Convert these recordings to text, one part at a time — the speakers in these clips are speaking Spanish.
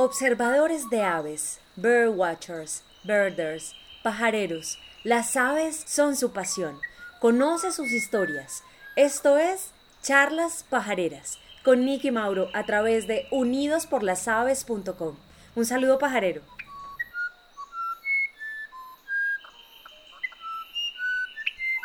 Observadores de aves, bird watchers, birders, pajareros, las aves son su pasión. Conoce sus historias. Esto es Charlas Pajareras con Nicky Mauro a través de unidosporlasaves.com. Un saludo pajarero.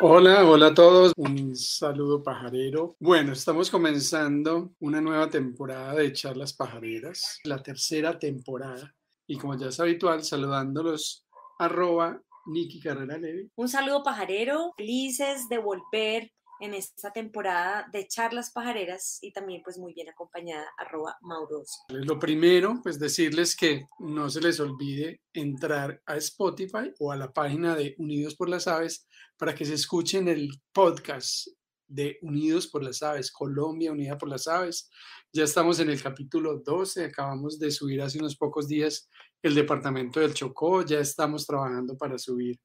Hola, hola a todos. Un saludo pajarero. Bueno, estamos comenzando una nueva temporada de charlas pajareras, la tercera temporada. Y como ya es habitual, saludándolos, arroba Niki Carrera. Un saludo pajarero, felices de volver en esta temporada de charlas pajareras y también pues muy bien acompañada arroba Mauros. Lo primero, pues decirles que no se les olvide entrar a Spotify o a la página de Unidos por las Aves para que se escuchen el podcast de Unidos por las Aves, Colombia Unida por las Aves. Ya estamos en el capítulo 12, acabamos de subir hace unos pocos días el departamento del Chocó, ya estamos trabajando para subir,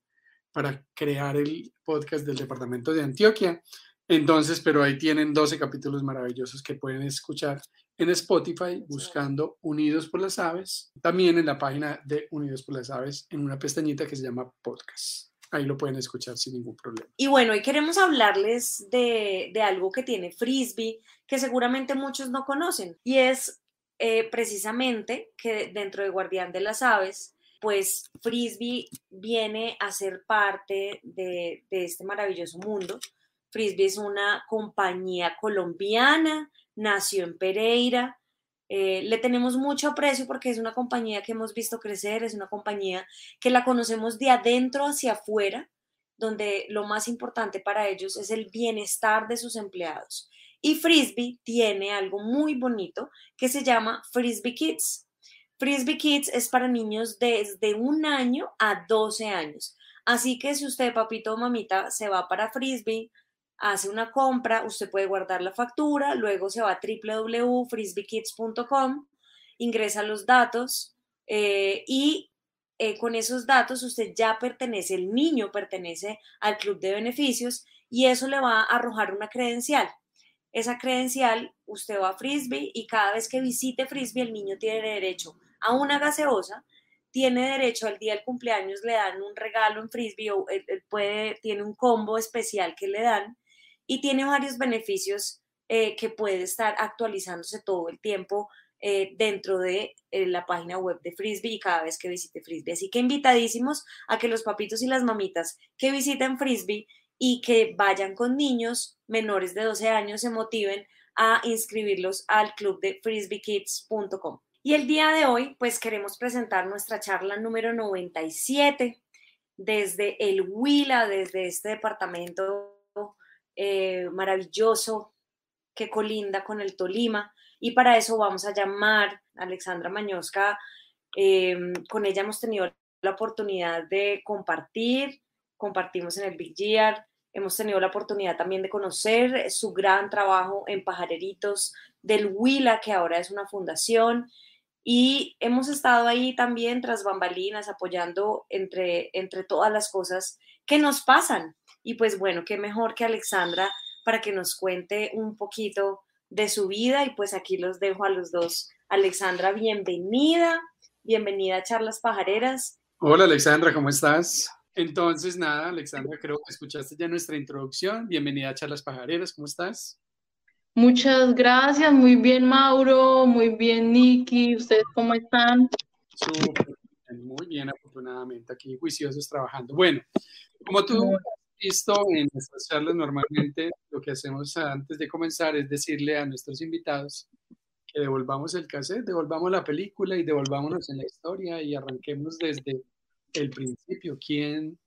para crear el podcast del departamento de Antioquia. Entonces, pero ahí tienen 12 capítulos maravillosos que pueden escuchar en Spotify buscando Unidos por las Aves, también en la página de Unidos por las Aves en una pestañita que se llama podcast. Ahí lo pueden escuchar sin ningún problema. Y bueno, hoy queremos hablarles de, algo que tiene Frisbee, que seguramente muchos no conocen, y es eh, precisamente que dentro de Guardián de las Aves, pues Frisbee viene a ser parte de, de este maravilloso mundo Frisbee es una compañía colombiana, nació en Pereira. Eh, le tenemos mucho aprecio porque es una compañía que hemos visto crecer, es una compañía que la conocemos de adentro hacia afuera, donde lo más importante para ellos es el bienestar de sus empleados. Y Frisbee tiene algo muy bonito que se llama Frisbee Kids. Frisbee Kids es para niños desde un año a 12 años. Así que si usted, papito o mamita, se va para Frisbee, hace una compra, usted puede guardar la factura, luego se va a www.frisbeekids.com, ingresa los datos eh, y eh, con esos datos usted ya pertenece, el niño pertenece al club de beneficios y eso le va a arrojar una credencial. Esa credencial, usted va a Frisbee y cada vez que visite Frisbee el niño tiene derecho a una gaseosa, tiene derecho al día del cumpleaños, le dan un regalo en Frisbee o puede, tiene un combo especial que le dan y tiene varios beneficios eh, que puede estar actualizándose todo el tiempo eh, dentro de eh, la página web de Frisbee y cada vez que visite Frisbee. Así que invitadísimos a que los papitos y las mamitas que visiten Frisbee y que vayan con niños menores de 12 años se motiven a inscribirlos al club de frisbeekids.com. Y el día de hoy, pues queremos presentar nuestra charla número 97 desde el Huila, desde este departamento eh, maravilloso que colinda con el Tolima. Y para eso vamos a llamar a Alexandra Mañosca. Em, con ella hemos tenido la oportunidad de compartir, compartimos en el Big Year, hemos tenido la oportunidad también de conocer su gran trabajo en Pajareritos del Huila, que ahora es una fundación. Y hemos estado ahí también tras bambalinas, apoyando entre, entre todas las cosas que nos pasan y pues bueno, qué mejor que Alexandra para que nos cuente un poquito de su vida y pues aquí los dejo a los dos. Alexandra, bienvenida, bienvenida a Charlas Pajareras. Hola Alexandra, ¿cómo estás? Entonces, nada, Alexandra, creo que escuchaste ya nuestra introducción. Bienvenida a Charlas Pajareras, ¿cómo estás? Muchas gracias, muy bien Mauro, muy bien Nikki, ¿ustedes cómo están? muy bien, afortunadamente, aquí juiciosos trabajando. Bueno, como tú visto en nuestras charlas, normalmente lo que hacemos antes de comenzar es decirle a nuestros invitados que devolvamos el cassette, devolvamos la película y devolvámonos en la historia y arranquemos desde el principio. ¿Quién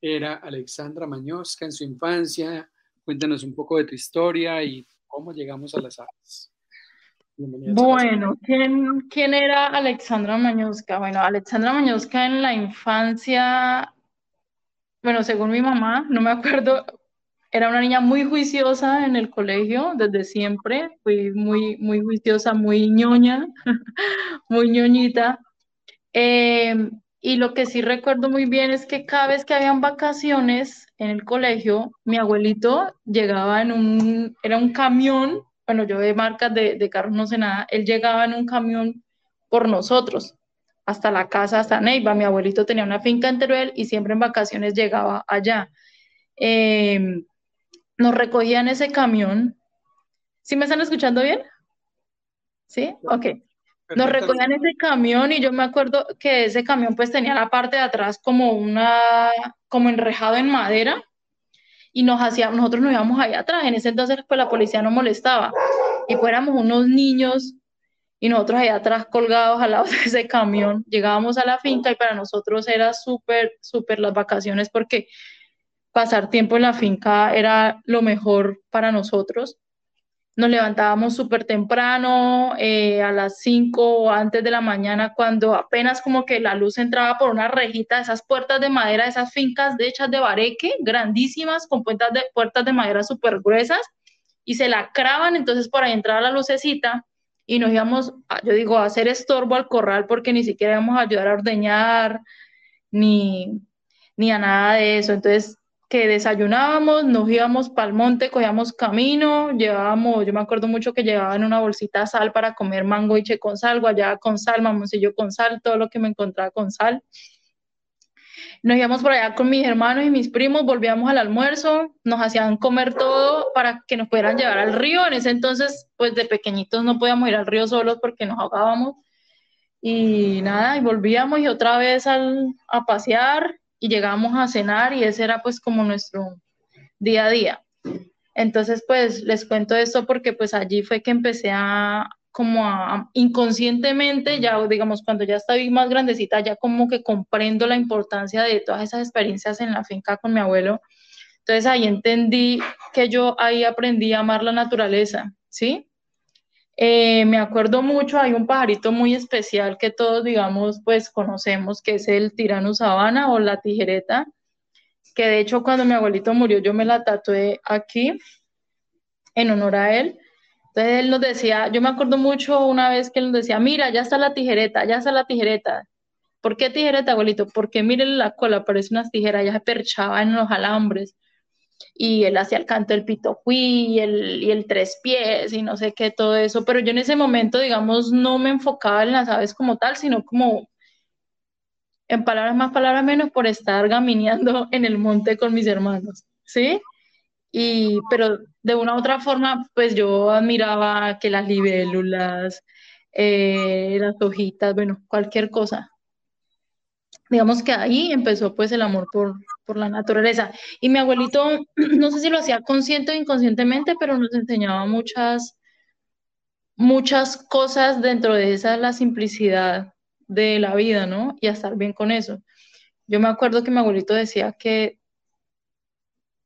era Alexandra Mañosca en su infancia? Cuéntanos un poco de tu historia y cómo llegamos a las aves. Bueno, ¿quién, ¿quién era Alexandra Mañosca? Bueno, Alexandra Mañosca en la infancia bueno, según mi mamá, no me acuerdo, era una niña muy juiciosa en el colegio desde siempre, fui muy, muy juiciosa, muy ñoña, muy ñoñita. Em, y lo que sí recuerdo muy bien es que cada vez que habían vacaciones en el colegio, mi abuelito llegaba en un, era un camión, bueno, yo de marcas de, de carros no sé nada, él llegaba en un camión por nosotros, hasta la casa, hasta Neiva. Mi abuelito tenía una finca en Teruel y siempre en vacaciones llegaba allá. Em, nos recogían ese camión. ¿Sí me están escuchando bien? ¿Sí? Ok. Nos recogían ese camión y yo me acuerdo que ese camión pues tenía la parte de atrás como una, como enrejado en madera y nos hacía, nosotros nos íbamos ahí atrás. En ese entonces pues la policía no molestaba y fuéramos unos niños y nosotros allá atrás colgados al lado de ese camión. Llegábamos a la finca y para nosotros era súper, súper las vacaciones porque pasar tiempo en la finca era lo mejor para nosotros nos levantábamos súper temprano, eh, a las 5 o antes de la mañana, cuando apenas como que la luz entraba por una rejita, esas puertas de madera, esas fincas de hechas de bareque, grandísimas, con puertas de, puertas de madera súper gruesas, y se lacraban, entonces por ahí entraba la lucecita, y nos íbamos, yo digo, a hacer estorbo al corral, porque ni siquiera íbamos a ayudar a ordeñar, ni, ni a nada de eso, entonces que desayunábamos, nos íbamos para el monte, cogíamos camino, llevábamos, yo me acuerdo mucho que llevaban una bolsita sal para comer mango y che con sal, guayaba con sal, mamoncillo con sal, todo lo que me encontraba con sal. Nos íbamos por allá con mis hermanos y mis primos, volvíamos al almuerzo, nos hacían comer todo para que nos pudieran llevar al río. En ese entonces, pues de pequeñitos no podíamos ir al río solos porque nos ahogábamos. Y nada, y volvíamos y otra vez al, a pasear y llegábamos a cenar y ese era pues como nuestro día a día. Entonces pues les cuento esto porque pues allí fue que empecé a como a, inconscientemente, ya digamos cuando ya estoy más grandecita, ya como que comprendo la importancia de todas esas experiencias en la finca con mi abuelo. Entonces ahí entendí que yo ahí aprendí a amar la naturaleza, ¿sí? Eh, me acuerdo mucho, hay un pajarito muy especial que todos, digamos, pues conocemos, que es el tirano sabana o la tijereta, que de hecho cuando mi abuelito murió yo me la tatué aquí en honor a él. Entonces él nos decía, yo me acuerdo mucho una vez que él nos decía, mira, ya está la tijereta, ya está la tijereta. ¿Por qué tijereta, abuelito? Porque miren la cola, parece unas tijeras, ya se perchaba en los alambres y él hacía el canto del y el, y el tres pies y no sé qué, todo eso, pero yo en ese momento, digamos, no me enfocaba en las aves como tal, sino como en palabras más, palabras menos, por estar gamineando en el monte con mis hermanos, ¿sí? Y, pero de una u otra forma, pues yo admiraba que las libélulas, eh, las hojitas, bueno, cualquier cosa, digamos que ahí empezó pues el amor por, por la naturaleza. Y mi abuelito, no sé si lo hacía consciente o inconscientemente, pero nos enseñaba muchas, muchas cosas dentro de esa, la simplicidad de la vida, ¿no? Y a estar bien con eso. Yo me acuerdo que mi abuelito decía que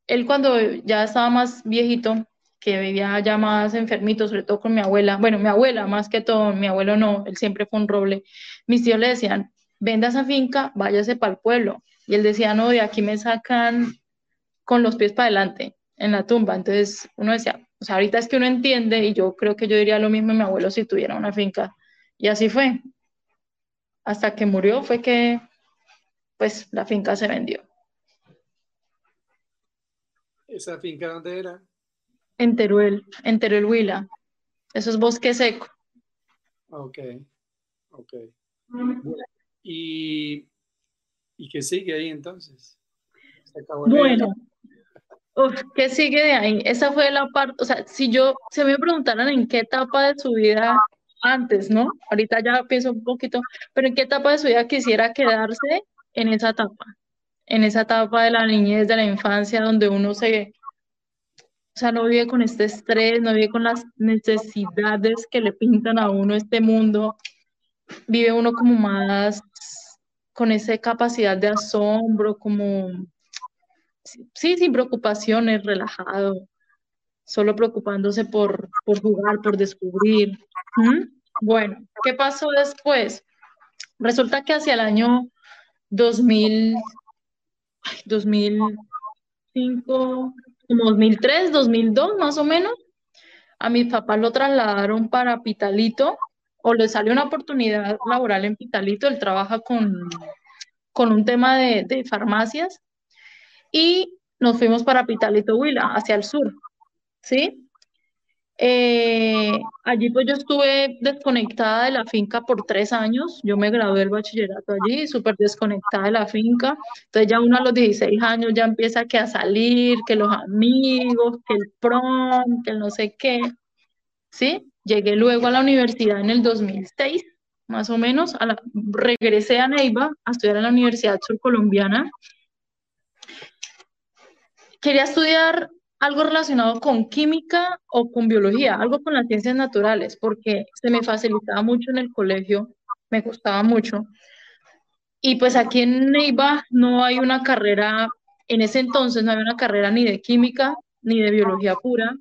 él cuando ya estaba más viejito, que vivía ya más enfermito, sobre todo con mi abuela, bueno, mi abuela más que todo, mi abuelo no, él siempre fue un roble, mis tíos le decían, venda esa finca, váyase para el pueblo. Y él decía, no, de aquí me sacan con los pies para adelante, en la tumba. Entonces uno decía, o sea, ahorita es que uno entiende, y yo creo que yo diría lo mismo a mi abuelo si tuviera una finca. Y así fue. Hasta que murió fue que, pues, la finca se vendió. ¿Esa finca dónde era? En Teruel, en Teruel Huila. Eso es bosque seco. Ok, ok. ¿Y, y qué sigue ahí entonces? bueno, ¿qué sigue de ahí? Esa fue la parte, o sea, si yo, se me preguntaran en qué etapa de su vida antes, ¿no? Ahorita ya pienso un poquito, pero en qué etapa de su vida quisiera quedarse en esa etapa, en esa etapa de la niñez, de la infancia, donde uno se, o sea, no vive con este estrés, no vive con las necesidades que le pintan a uno este mundo, vive uno como más con esa capacidad de asombro, como, sí, sin preocupaciones, relajado, solo preocupándose por, por jugar, por descubrir. Bueno, ¿qué pasó después? Resulta que hacia el año 2000, 2005, como 2003, 2002 más o menos, a mi papá lo trasladaron para Pitalito, o le sale una oportunidad laboral en Pitalito, él trabaja con, con un tema de, farmacias y nos fuimos para Pitalito Huila, hacia el sur, ¿sí? Eh, allí pues yo estuve desconectada de la finca por tres años. Yo me gradué del bachillerato allí, súper desconectada de la finca. Entonces ya uno a los 16 años ya empieza que a salir, que los amigos, que el prom, que el no sé qué. ¿Sí? Llegué luego a la universidad en el 2006, más o menos. regresé a Neiva a estudiar en la Universidad Surcolombiana. Quería estudiar algo relacionado con química o con biología, algo con las ciencias naturales, porque se me facilitaba mucho en el colegio, me gustaba mucho. Y pues aquí en Neiva no hay una carrera, en ese entonces no había una carrera ni de química ni de biología pura.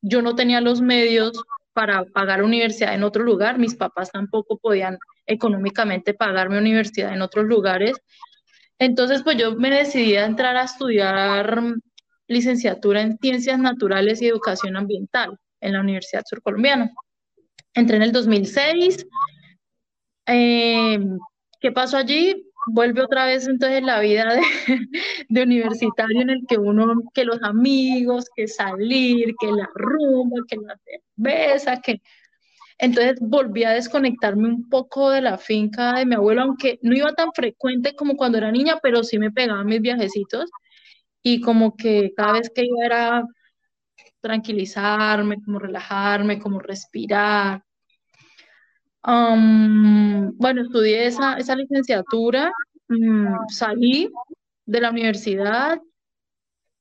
Yo no tenía los medios para pagar universidad en otro lugar, mis papás tampoco podían económicamente pagarme universidad en otros lugares. Entonces, pues yo me decidí a entrar a estudiar licenciatura en Ciencias Naturales y Educación Ambiental en la Universidad Surcolombiana. Entré en el 2006. Em, ¿Qué pasó allí? Vuelve otra vez entonces la vida de, de, universitario en el que uno, que los amigos, que salir, que la rumba, que la cerveza, que... Entonces volví a desconectarme un poco de la finca de mi abuelo, aunque no iba tan frecuente como cuando era niña, pero sí me pegaba mis viajecitos y como que cada vez que iba era tranquilizarme, como relajarme, como respirar. bueno, estudié esa, esa licenciatura, mm, salí de la universidad,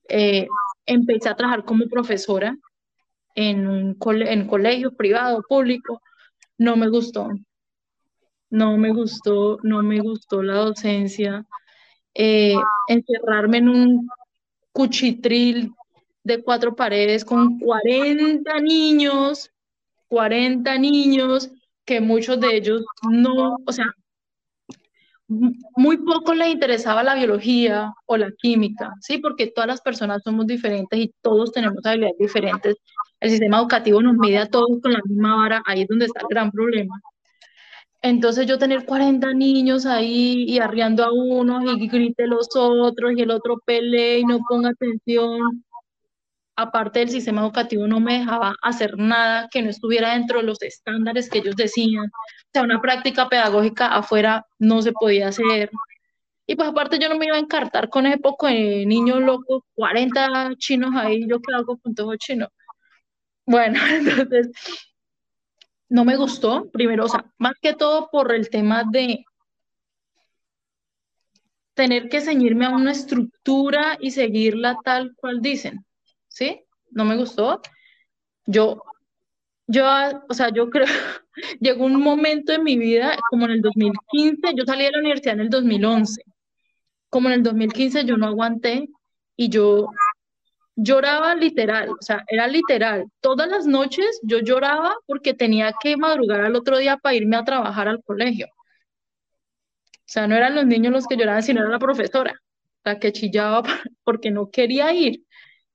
eh, empecé a trabajar como profesora en un en colegio privado, público, no me gustó, no me gustó, no me gustó la docencia, eh, encerrarme en un cuchitril de cuatro paredes con 40 niños, 40 niños, que muchos de ellos no, o sea, muy poco les interesaba la biología o la química, ¿sí? Porque todas las personas somos diferentes y todos tenemos habilidades diferentes. El sistema educativo nos mide a todos con la misma vara, ahí es donde está el gran problema. Entonces yo tener 40 niños ahí y arriando a unos y grite los otros y el otro pelee y no ponga atención, aparte del sistema educativo no me dejaba hacer nada que no estuviera dentro de los estándares que ellos decían. O sea, una práctica pedagógica afuera no se podía hacer. Y pues aparte yo no me iba a encartar con ese poco de niños locos, 40 chinos ahí, yo qué hago con todos chinos. Bueno, entonces no me gustó, primero, o sea, más que todo por el tema de tener que ceñirme a una estructura y seguirla tal cual dicen, ¿sí? No me gustó. Yo, yo, o sea, yo creo, llegó un momento en mi vida, como en el 2015, yo salí de la universidad en el 2011, como en el 2015 yo no aguanté y yo lloraba literal, o sea, era literal. Todas las noches yo lloraba porque tenía que madrugar al otro día para irme a trabajar al colegio. O sea, no eran los niños los que lloraban, sino era la profesora, la que chillaba porque no quería ir.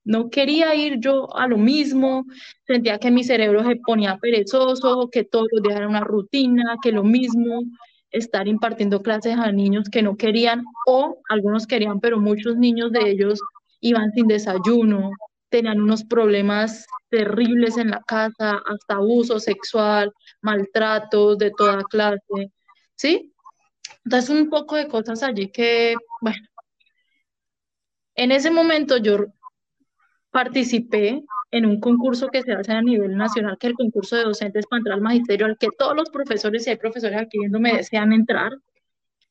No quería ir yo a lo mismo, sentía que mi cerebro se ponía perezoso, que todos los días era una rutina, que lo mismo, estar impartiendo clases a niños que no querían o algunos querían, pero muchos niños de ellos iban sin desayuno, tenían unos problemas terribles en la casa, hasta abuso sexual, maltratos de toda clase, ¿sí? Entonces un poco de cosas allí que, bueno, en ese momento yo participé en un concurso que se hace a nivel nacional, que es el concurso de docentes para entrar al magisterio, al que todos los profesores, y hay profesores aquí viendo, me desean entrar.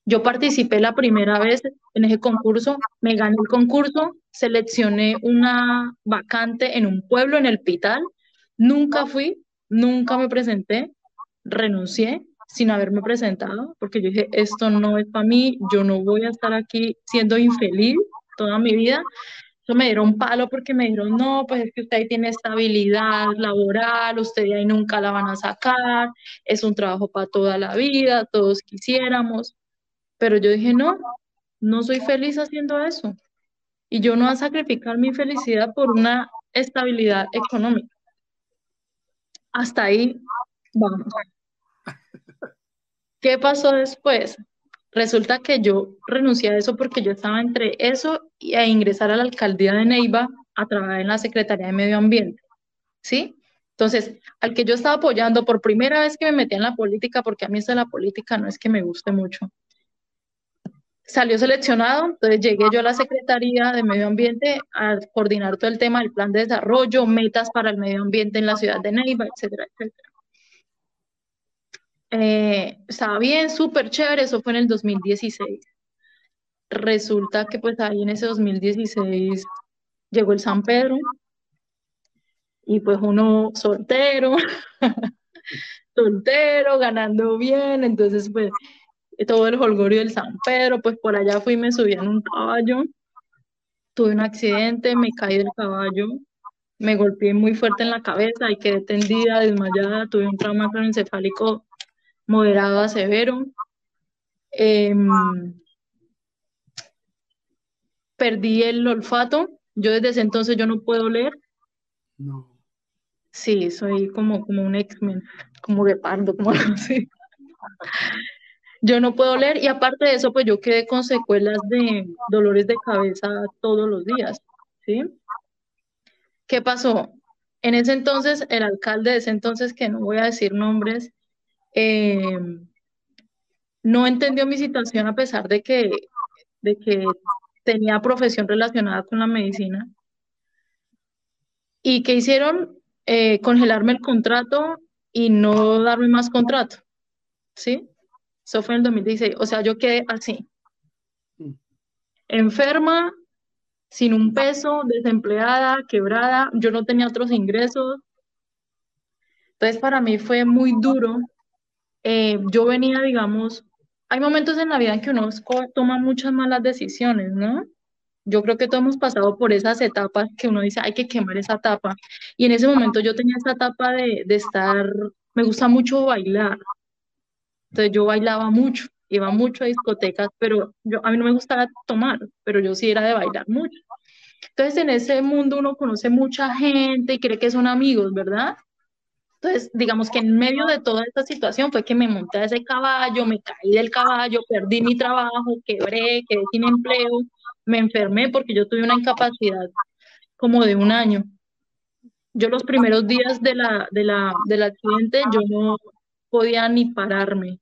Yo participé la primera vez en ese concurso, me gané el concurso, seleccioné una vacante en un pueblo, en el Pital, nunca fui, nunca me presenté, renuncié sin haberme presentado, porque yo dije, esto no es para mí, yo no voy a estar aquí siendo infeliz toda mi vida. Eso me dieron palo porque me dijeron, no, pues es que usted ahí tiene estabilidad laboral, usted ahí nunca la van a sacar, es un trabajo para toda la vida, todos quisiéramos. Pero yo dije, no, no soy feliz haciendo eso. Y yo no voy a sacrificar mi felicidad por una estabilidad económica. Hasta ahí vamos. ¿Qué pasó después? Resulta que yo renuncié a eso porque yo estaba entre eso e ingresar a la alcaldía de Neiva a trabajar en la Secretaría de Medio Ambiente. ¿Sí? Entonces, al que yo estaba apoyando por primera vez que me metí en la política, porque a mí esa la política no es que me guste mucho, salió seleccionado, entonces llegué yo a la Secretaría de Medio Ambiente a coordinar todo el tema del plan de desarrollo, metas para el medio ambiente en la ciudad de Neiva, etcétera, etcétera. Eh, estaba bien, súper chévere, eso fue en el 2016. Resulta que pues ahí en ese 2016 llegó el San Pedro y pues uno soltero, soltero, ganando bien, entonces pues todo el holgorio del San Pedro, pues por allá fui me subí en un caballo, tuve un accidente, me caí del caballo, me golpeé muy fuerte en la cabeza y quedé tendida, desmayada, tuve un trauma craneoencefálico moderado a severo. Em, perdí el olfato, yo desde ese entonces yo no puedo leer. No. Sí, soy como, como un X-Men, como de pardo, como así yo no puedo leer y aparte de eso, pues yo quedé con secuelas de dolores de cabeza todos los días, ¿sí? ¿Qué pasó? En ese entonces, el alcalde de ese entonces, que no voy a decir nombres, eh, no entendió mi situación a pesar de que, de que tenía profesión relacionada con la medicina. ¿Y qué hicieron? Eh, congelarme el contrato y no darme más contrato, ¿sí? Eso fue en el 2016. O sea, yo quedé así. Enferma, sin un peso, desempleada, quebrada. Yo no tenía otros ingresos. Entonces, para mí fue muy duro. Eh, yo venía, digamos, hay momentos en la vida en que uno toma muchas malas decisiones, ¿no? Yo creo que todos hemos pasado por esas etapas que uno dice, hay que quemar esa etapa. Y en ese momento yo tenía esa etapa de, de estar, me gusta mucho bailar, entonces yo bailaba mucho, iba mucho a discotecas, pero yo, a mí no me gustaba tomar, pero yo sí era de bailar mucho. Entonces en ese mundo uno conoce mucha gente y cree que son amigos, ¿verdad? Entonces, digamos que en medio de toda esta situación fue que me monté a ese caballo, me caí del caballo, perdí mi trabajo, quebré, quedé sin empleo, me enfermé porque yo tuve una incapacidad como de un año. Yo los primeros días de la, de la, del accidente, yo no podía ni pararme.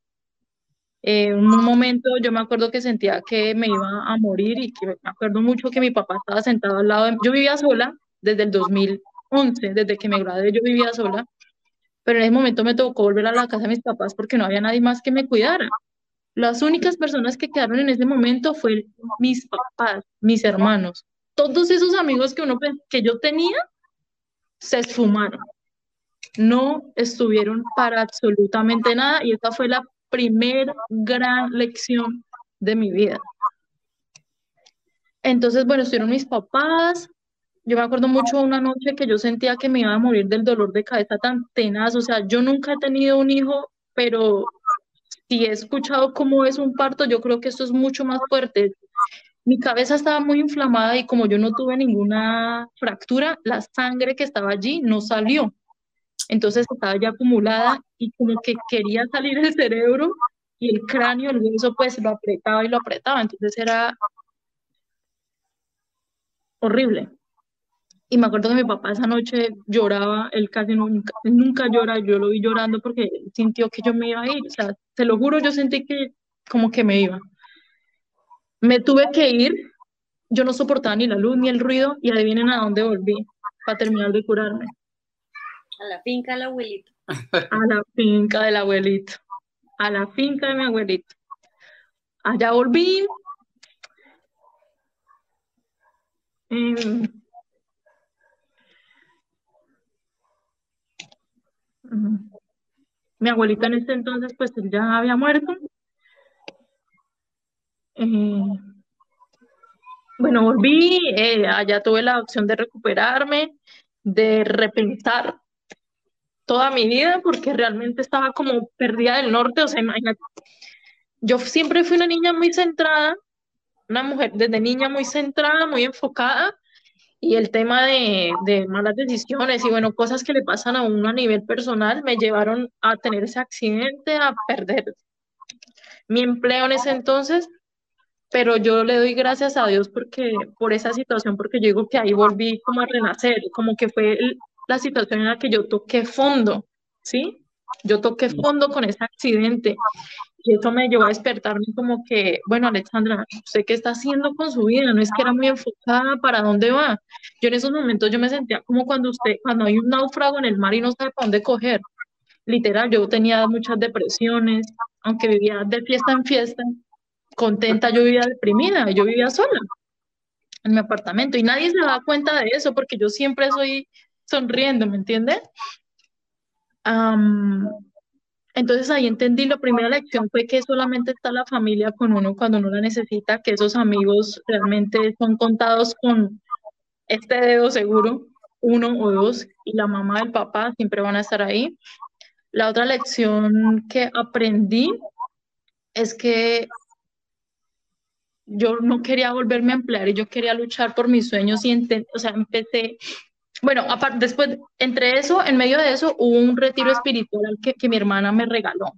Eh, en un momento yo me acuerdo que sentía que me iba a morir y que me acuerdo mucho que mi papá estaba sentado al lado de mí. Yo vivía sola desde el 2011, desde que me gradué yo vivía sola, pero en ese momento me tocó volver a la casa de mis papás porque no había nadie más que me cuidara. Las únicas personas que quedaron en ese momento fueron mis papás, mis hermanos. Todos esos amigos que, uno, que yo tenía se esfumaron. No estuvieron para absolutamente nada y esta fue la primera gran lección de mi vida. Entonces, bueno, estuvieron mis papás. Yo me acuerdo mucho una noche que yo sentía que me iba a morir del dolor de cabeza tan tenaz. O sea, yo nunca he tenido un hijo, pero si he escuchado cómo es un parto, yo creo que esto es mucho más fuerte. Mi cabeza estaba muy inflamada y como yo no tuve ninguna fractura, la sangre que estaba allí no salió entonces estaba ya acumulada y como que quería salir el cerebro y el cráneo, el hueso, pues lo apretaba y lo apretaba, entonces era horrible. Y me acuerdo que mi papá esa noche lloraba, él casi nunca, nunca llora, yo lo vi llorando porque sintió que yo me iba a ir, o sea, te lo juro, yo sentí que como que me iba. Me tuve que ir, yo no soportaba ni la luz ni el ruido y adivinen a dónde volví para terminar de curarme. A la finca del abuelito. A la finca del abuelito. A la finca de mi abuelito. Allá volví. Em, mi abuelita en ese entonces, pues ya había muerto. Eh, bueno, volví, eh, allá tuve la opción de recuperarme, de repensar toda mi vida porque realmente estaba como perdida del norte, o sea, imagínate. Yo siempre fui una niña muy centrada, una mujer desde niña muy centrada, muy enfocada, y el tema de, de, malas decisiones y bueno, cosas que le pasan a uno a nivel personal me llevaron a tener ese accidente, a perder mi empleo en ese entonces, pero yo le doy gracias a Dios porque por esa situación, porque yo digo que ahí volví como a renacer, como que fue el, la situación en la que yo toqué fondo, ¿sí? Yo toqué fondo con ese accidente y eso me llevó a despertarme como que, bueno, Alexandra, ¿usted qué está haciendo con su vida? No es que era muy enfocada, ¿para dónde va? Yo en esos momentos yo me sentía como cuando usted, cuando hay un náufrago en el mar y no sabe para dónde coger. Literal, yo tenía muchas depresiones, aunque vivía de fiesta en fiesta, contenta, yo vivía deprimida, yo vivía sola en mi apartamento y nadie se da cuenta de eso porque yo siempre soy sonriendo, ¿me entiendes? entonces ahí entendí, la primera lección fue que solamente está la familia con uno cuando uno la necesita, que esos amigos realmente son contados con este dedo seguro, uno o dos, y la mamá del papá siempre van a estar ahí. La otra lección que aprendí es que yo no quería volverme a emplear y yo quería luchar por mis sueños y o sea, empecé, bueno, aparte, después, entre eso, en medio de eso, hubo un retiro espiritual que, que mi hermana me regaló.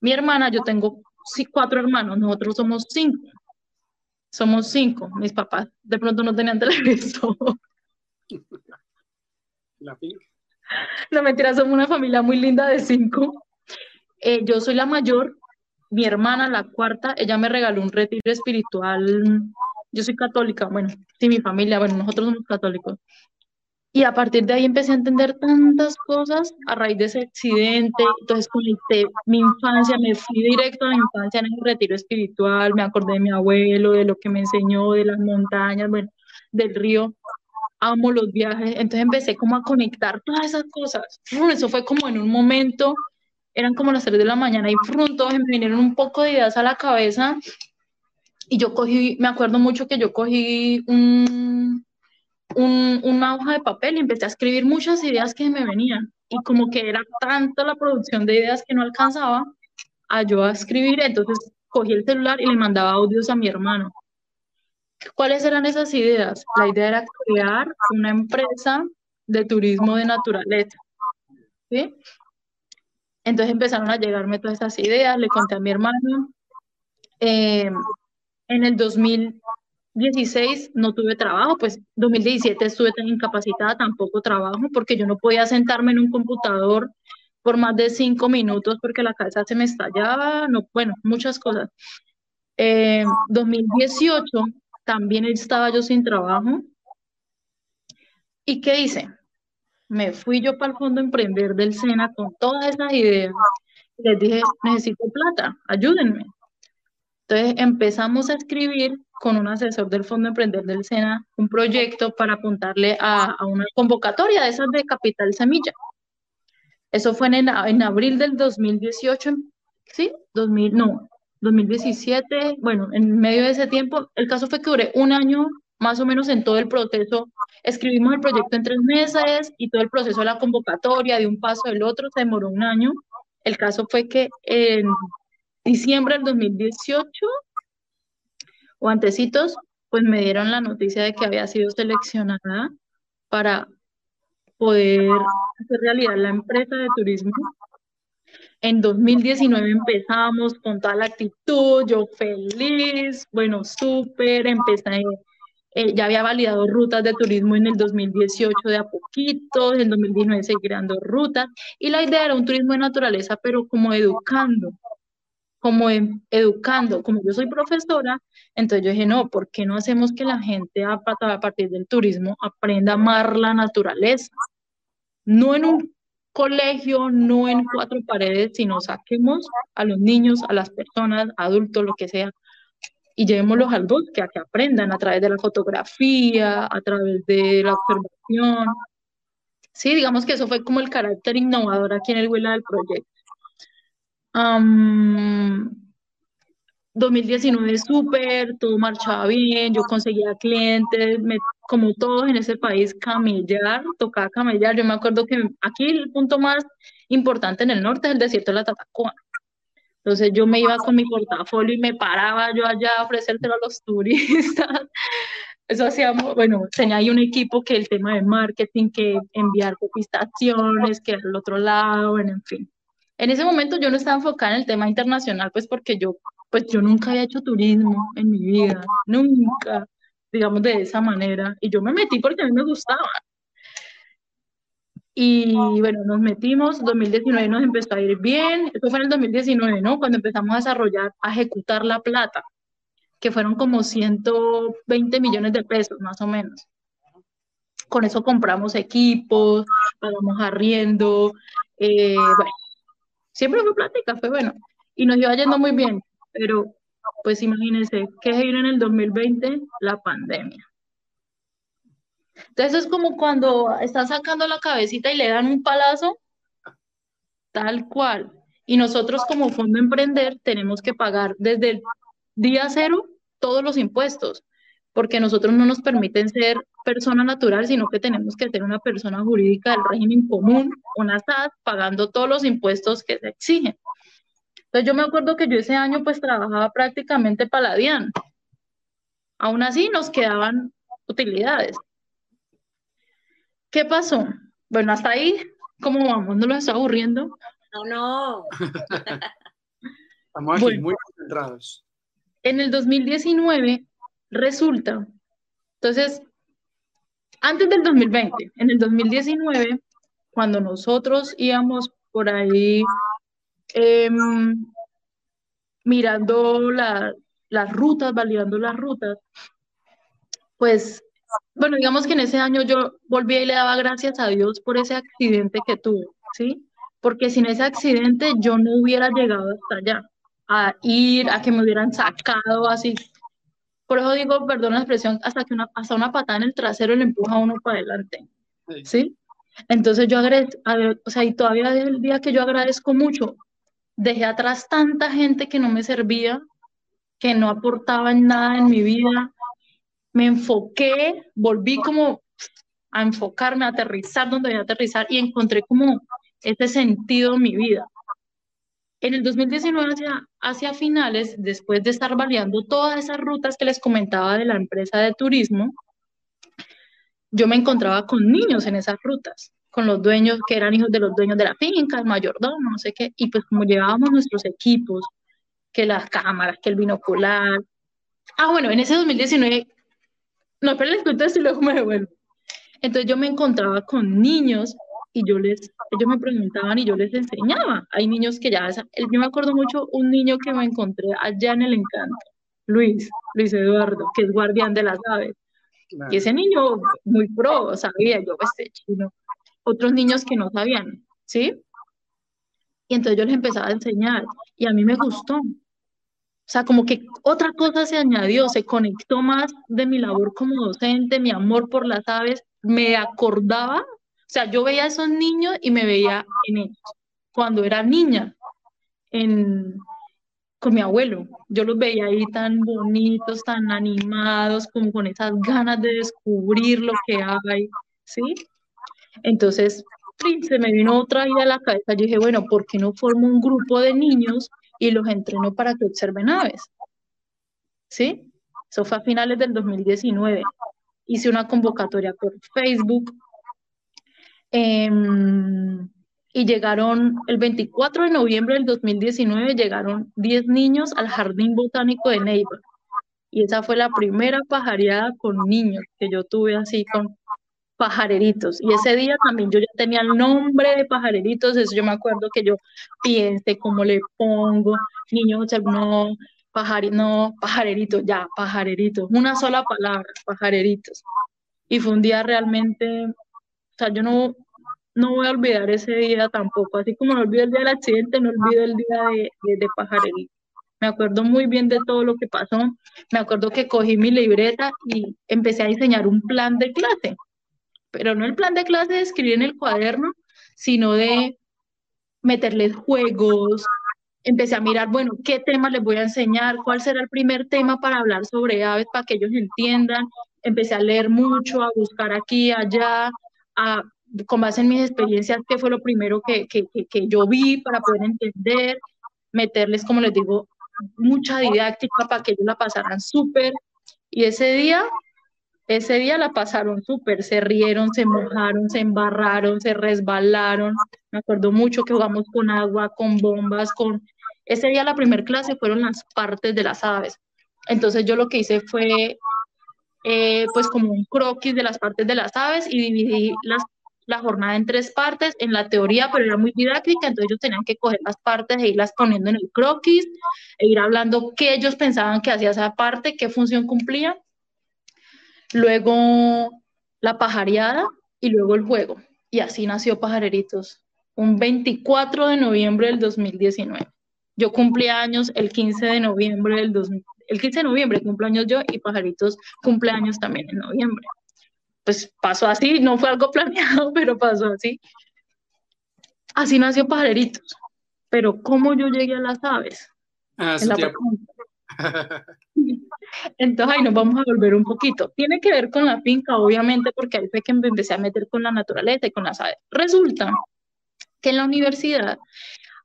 Mi hermana, yo tengo cuatro hermanos, nosotros somos cinco. Somos cinco, mis papás de pronto no tenían televisor. La No, mentira, somos una familia muy linda de cinco. Eh, yo soy la mayor, mi hermana, la cuarta, ella me regaló un retiro espiritual. Yo soy católica, bueno, sí, mi familia, bueno, nosotros somos católicos. Y a partir de ahí empecé a entender tantas cosas a raíz de ese accidente. Entonces conecté mi infancia, me fui directo a la infancia en el retiro espiritual, me acordé de mi abuelo, de lo que me enseñó, de las montañas, bueno, del río. Amo los viajes. Entonces empecé como a conectar todas esas cosas. Eso fue como en un momento eran como las 3 de la mañana y pronto me vinieron un poco de ideas a la cabeza y yo cogí, me acuerdo mucho que yo cogí un, un, una hoja de papel y empecé a escribir muchas ideas que me venían y como que era tanta la producción de ideas que no alcanzaba a yo a escribir, entonces cogí el celular y le mandaba audios a mi hermano. ¿Cuáles eran esas ideas? La idea era crear una empresa de turismo de naturaleza. ¿sí? Entonces empezaron a llegarme todas esas ideas, le conté a mi hermano. Eh, en el 2016 no tuve trabajo, pues 2017 estuve tan incapacitada, tampoco trabajo, porque yo no podía sentarme en un computador por más de cinco minutos porque la cabeza se me estallaba, no, bueno, muchas cosas. 2018 eh, también estaba yo sin trabajo. ¿Y qué hice? me fui yo para el fondo emprender del SENA con todas esas ideas. Les dije, necesito plata, ayúdenme. Entonces empezamos a escribir con un asesor del Fondo Emprender del SENA un proyecto para apuntarle a, una convocatoria de esas de Capital Semilla. Eso fue en, en abril del 2018, ¿sí? 2000, no, 2017, bueno, en medio de ese tiempo, el caso fue que duré un año más o menos en todo el proceso. Escribimos el proyecto en tres meses y todo el proceso de la convocatoria, de un paso del otro, se demoró un año. El caso fue que en diciembre del 2018 o antecitos, pues me dieron la noticia de que había sido seleccionada para poder hacer realidad la empresa de turismo. En 2019 empezamos con toda la actitud, yo feliz, bueno, súper, empecé eh, ya había validado rutas de turismo en el 2018 de a poquito, en el 2019 seguir dando rutas, y la idea era un turismo de naturaleza, pero como educando, como educando, como yo soy profesora, entonces yo dije, no, ¿por qué no hacemos que la gente a, a partir del turismo aprenda a amar la naturaleza? No en un colegio, no en cuatro paredes, sino saquemos a los niños, a las personas, adultos, lo que sea, y llevémoslos al bosque a que aprendan a través de la fotografía, a través de la observación. Sí, digamos que eso fue como el carácter innovador aquí en el Huila del proyecto. 2019 súper, todo marchaba bien, yo conseguía clientes, como todos en ese país, camellar, tocaba camellar. Yo me acuerdo que aquí el punto más importante en el norte es el desierto de la Tatacoa. Entonces yo me iba con mi portafolio y me paraba yo allá a ofrecértelo a los turistas. Eso hacíamos, bueno, tenía ahí un equipo que el tema de marketing, que enviar copistaciones, que al otro lado, en fin. En ese momento yo no estaba enfocada en el tema internacional, pues porque yo, pues yo nunca había hecho turismo en mi vida, nunca, digamos de esa manera. Y yo me metí porque a mí me gustaba. Y bueno, nos metimos, 2019 nos empezó a ir bien, eso fue en el 2019, ¿no? Cuando empezamos a desarrollar, a ejecutar la plata, que fueron como 120 millones de pesos, más o menos. Con eso compramos equipos, pagamos arriendo, eh, bueno, siempre fue plática, fue bueno. Y nos iba yendo muy bien, pero pues imagínense, ¿qué se en el 2020? La pandemia. Entonces es como cuando están sacando la cabecita y le dan un palazo, tal cual. Y nosotros como Fondo Emprender tenemos que pagar desde el día cero todos los impuestos, porque nosotros no nos permiten ser persona natural, sino que tenemos que ser una persona jurídica del régimen común, una SAT, pagando todos los impuestos que se exigen. Entonces yo me acuerdo que yo ese año pues trabajaba prácticamente para la Aún así nos quedaban utilidades. ¿Qué pasó? Bueno, hasta ahí, ¿cómo vamos? ¿No lo está aburriendo? No, no. Estamos aquí muy concentrados. En el 2019 resulta, entonces, antes del 2020, en el 2019, cuando nosotros íbamos por ahí em, mirando las rutas, validando las rutas, pues bueno, digamos que en ese año yo volví y le daba gracias a Dios por ese accidente que tuve, ¿sí? Porque sin ese accidente yo no hubiera llegado hasta allá, a ir, a que me hubieran sacado así. Por eso digo, perdón la expresión, hasta que una, hasta una patada en el trasero le empuja a uno para adelante, ¿sí? Entonces yo agradezco, o sea, y todavía es el día que yo agradezco mucho, dejé atrás tanta gente que no me servía, que no aportaba en nada en mi vida, me enfoqué, volví como a enfocarme, a aterrizar donde debía aterrizar y encontré como ese sentido en mi vida. En el 2019, hacia, hacia finales, después de estar validando todas esas rutas que les comentaba de la empresa de turismo, yo me encontraba con niños en esas rutas, con los dueños que eran hijos de los dueños de la finca, el mayordomo, no sé qué, y pues como llevábamos nuestros equipos, que las cámaras, que el binocular. Ah, bueno, en ese 2019 no, pero les cuento esto y luego me devuelvo. Entonces yo me encontraba con niños y yo les, ellos me preguntaban y yo les enseñaba. Hay niños que ya, yo me acuerdo mucho un niño que me encontré allá en el encanto, Luis, Luis Eduardo, que es guardián de las aves. Y ese niño muy pro, sabía yo este chino. Otros niños que no sabían, ¿sí? Y entonces yo les empezaba a enseñar y a mí me gustó. O sea, como que otra cosa se añadió, se conectó más de mi labor como docente, mi amor por las aves, me acordaba, sea, yo veía a esos niños y me veía en ellos. Cuando era niña, con mi abuelo, yo los veía ahí tan bonitos, tan animados, como con esas ganas de descubrir lo que hay, ¿sí? Entonces, se me vino otra idea a la cabeza, yo dije, bueno, ¿por qué no formo un grupo de niños y los entrenó para que observen aves. ¿Sí? Eso fue a finales del 2019. Hice una convocatoria por Facebook em, y llegaron, el 24 de noviembre del 2019, llegaron 10 niños al Jardín Botánico de Neiva. Y esa fue la primera pajareada con niños que yo tuve así con pajareritos. Y ese día también yo ya tenía el nombre de pajareritos, eso yo me acuerdo que yo piense cómo le pongo, niños, no, no, pajareritos, ya, pajareritos, una sola palabra, pajareritos. Y fue un día realmente, sea, yo no, no voy a olvidar ese día tampoco, así como no olvido el día del accidente, no olvido el día de, de, de pajareritos. Me acuerdo muy bien de todo lo que pasó. Me acuerdo que cogí mi libreta y empecé a diseñar un plan de clase pero no el plan de clase de escribir en el cuaderno, sino de meterles juegos. Empecé a mirar, bueno, qué tema les voy a enseñar, cuál será el primer tema para hablar sobre aves para que ellos entiendan. Empecé a leer mucho, a buscar aquí, allá, a, con base en mis experiencias, qué fue lo primero que, que, que yo vi para poder entender, meterles, como les digo, mucha didáctica para que ellos la pasaran súper. Y ese día ese día la pasaron súper, se rieron, se mojaron, se embarraron, se resbalaron. Me acuerdo mucho que jugamos con agua, con bombas, con... Ese día la primera clase fueron las partes de las aves. Entonces yo lo que hice fue eh, pues como un croquis de las partes de las aves y dividí las la jornada en tres partes, en la teoría, pero era muy didáctica, entonces ellos tenían que coger las partes e irlas poniendo en el croquis, e ir hablando qué ellos pensaban que hacía esa parte, qué función cumplía. Luego la pajareada y luego el juego. Y así nació Pajareritos, un 24 de noviembre del 2019. Yo cumplí años el 15 de noviembre del 2000, el 15 de noviembre cumpleaños yo y Pajaritos cumpleaños también en noviembre. Pues pasó así, no fue algo planeado, pero pasó así. Así nació Pajaritos. Pero ¿cómo yo llegué a las aves? Ah, Entonces ahí nos vamos a volver un poquito. Tiene que ver con la finca, obviamente, porque ahí fue que me empecé a meter con la naturaleza y con las aves. Resulta que en la universidad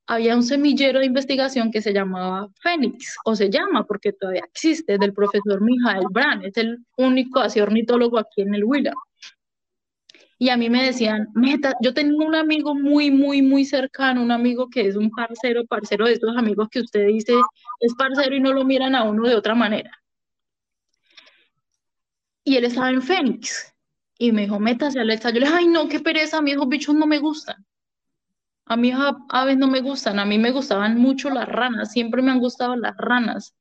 había un semillero de investigación que se llamaba Fénix, o se llama porque todavía existe, del profesor Mijael Brand, es el único así ornitólogo aquí en el Huila. Y a mí me decían, Meta, yo tengo un amigo muy, muy, muy cercano, un amigo que es un parcero, parcero de estos amigos que usted dice es parcero y no lo miran a uno de otra manera. Y él estaba en Fénix. Y me dijo, métase, Alexa. Yo le dije, ay, no, qué pereza, a mí esos bichos no me gustan. A mí aves no me gustan, a mí me gustaban mucho las ranas, siempre me han gustado las ranas.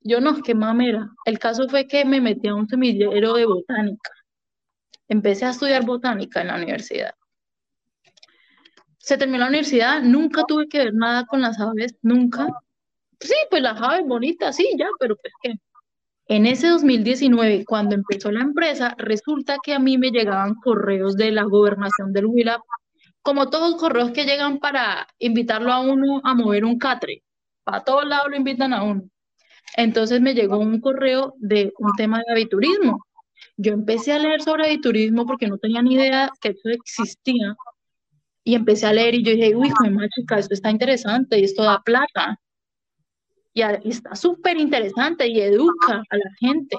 Yo no, qué mamera. El caso fue que me metí a un semillero de botánica. Empecé a estudiar botánica en la universidad. Se terminó la universidad, nunca tuve que ver nada con las aves, nunca. Sí, pues las aves bonitas, sí, ya, pero pues qué. En ese 2019, cuando empezó la empresa, resulta que a mí me llegaban correos de la gobernación del Huila como todos los correos que llegan para invitarlo a uno a mover un catre. Para todos lados lo invitan a uno. Entonces me llegó un correo de un tema de aviturismo. Yo empecé a leer sobre aviturismo porque no tenía ni idea que eso existía. Y empecé a leer y yo dije, uy, joder, chica, esto está interesante y esto da plata. Y, y está súper interesante y educa a la gente.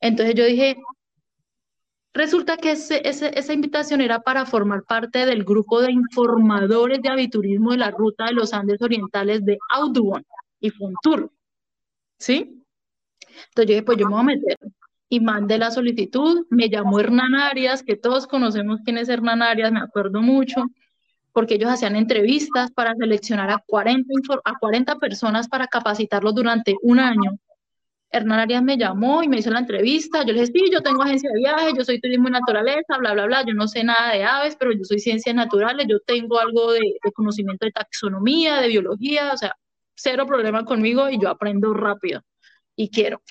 Entonces yo dije, Resulta que esa invitación era para formar parte del grupo de informadores de aviturismo de la ruta de los Andes Orientales de Audubon y Fontour. ¿Sí? Entonces yo pues yo me voy a meter. Y mandé la solicitud, me llamó Hernán Arias, que todos conocemos quién es Hernán Arias, me acuerdo mucho, porque ellos hacían entrevistas para seleccionar a 40, a 40 personas para capacitarlos durante un año Hernán Arias me llamó y me hizo la entrevista. Yo le dije, sí, yo tengo agencia de viajes, yo soy turismo y naturaleza, bla, bla, bla. Yo no sé nada de aves, pero yo soy ciencias naturales, yo tengo algo de, conocimiento de taxonomía, de biología, o sea, cero problema conmigo y yo aprendo rápido y quiero.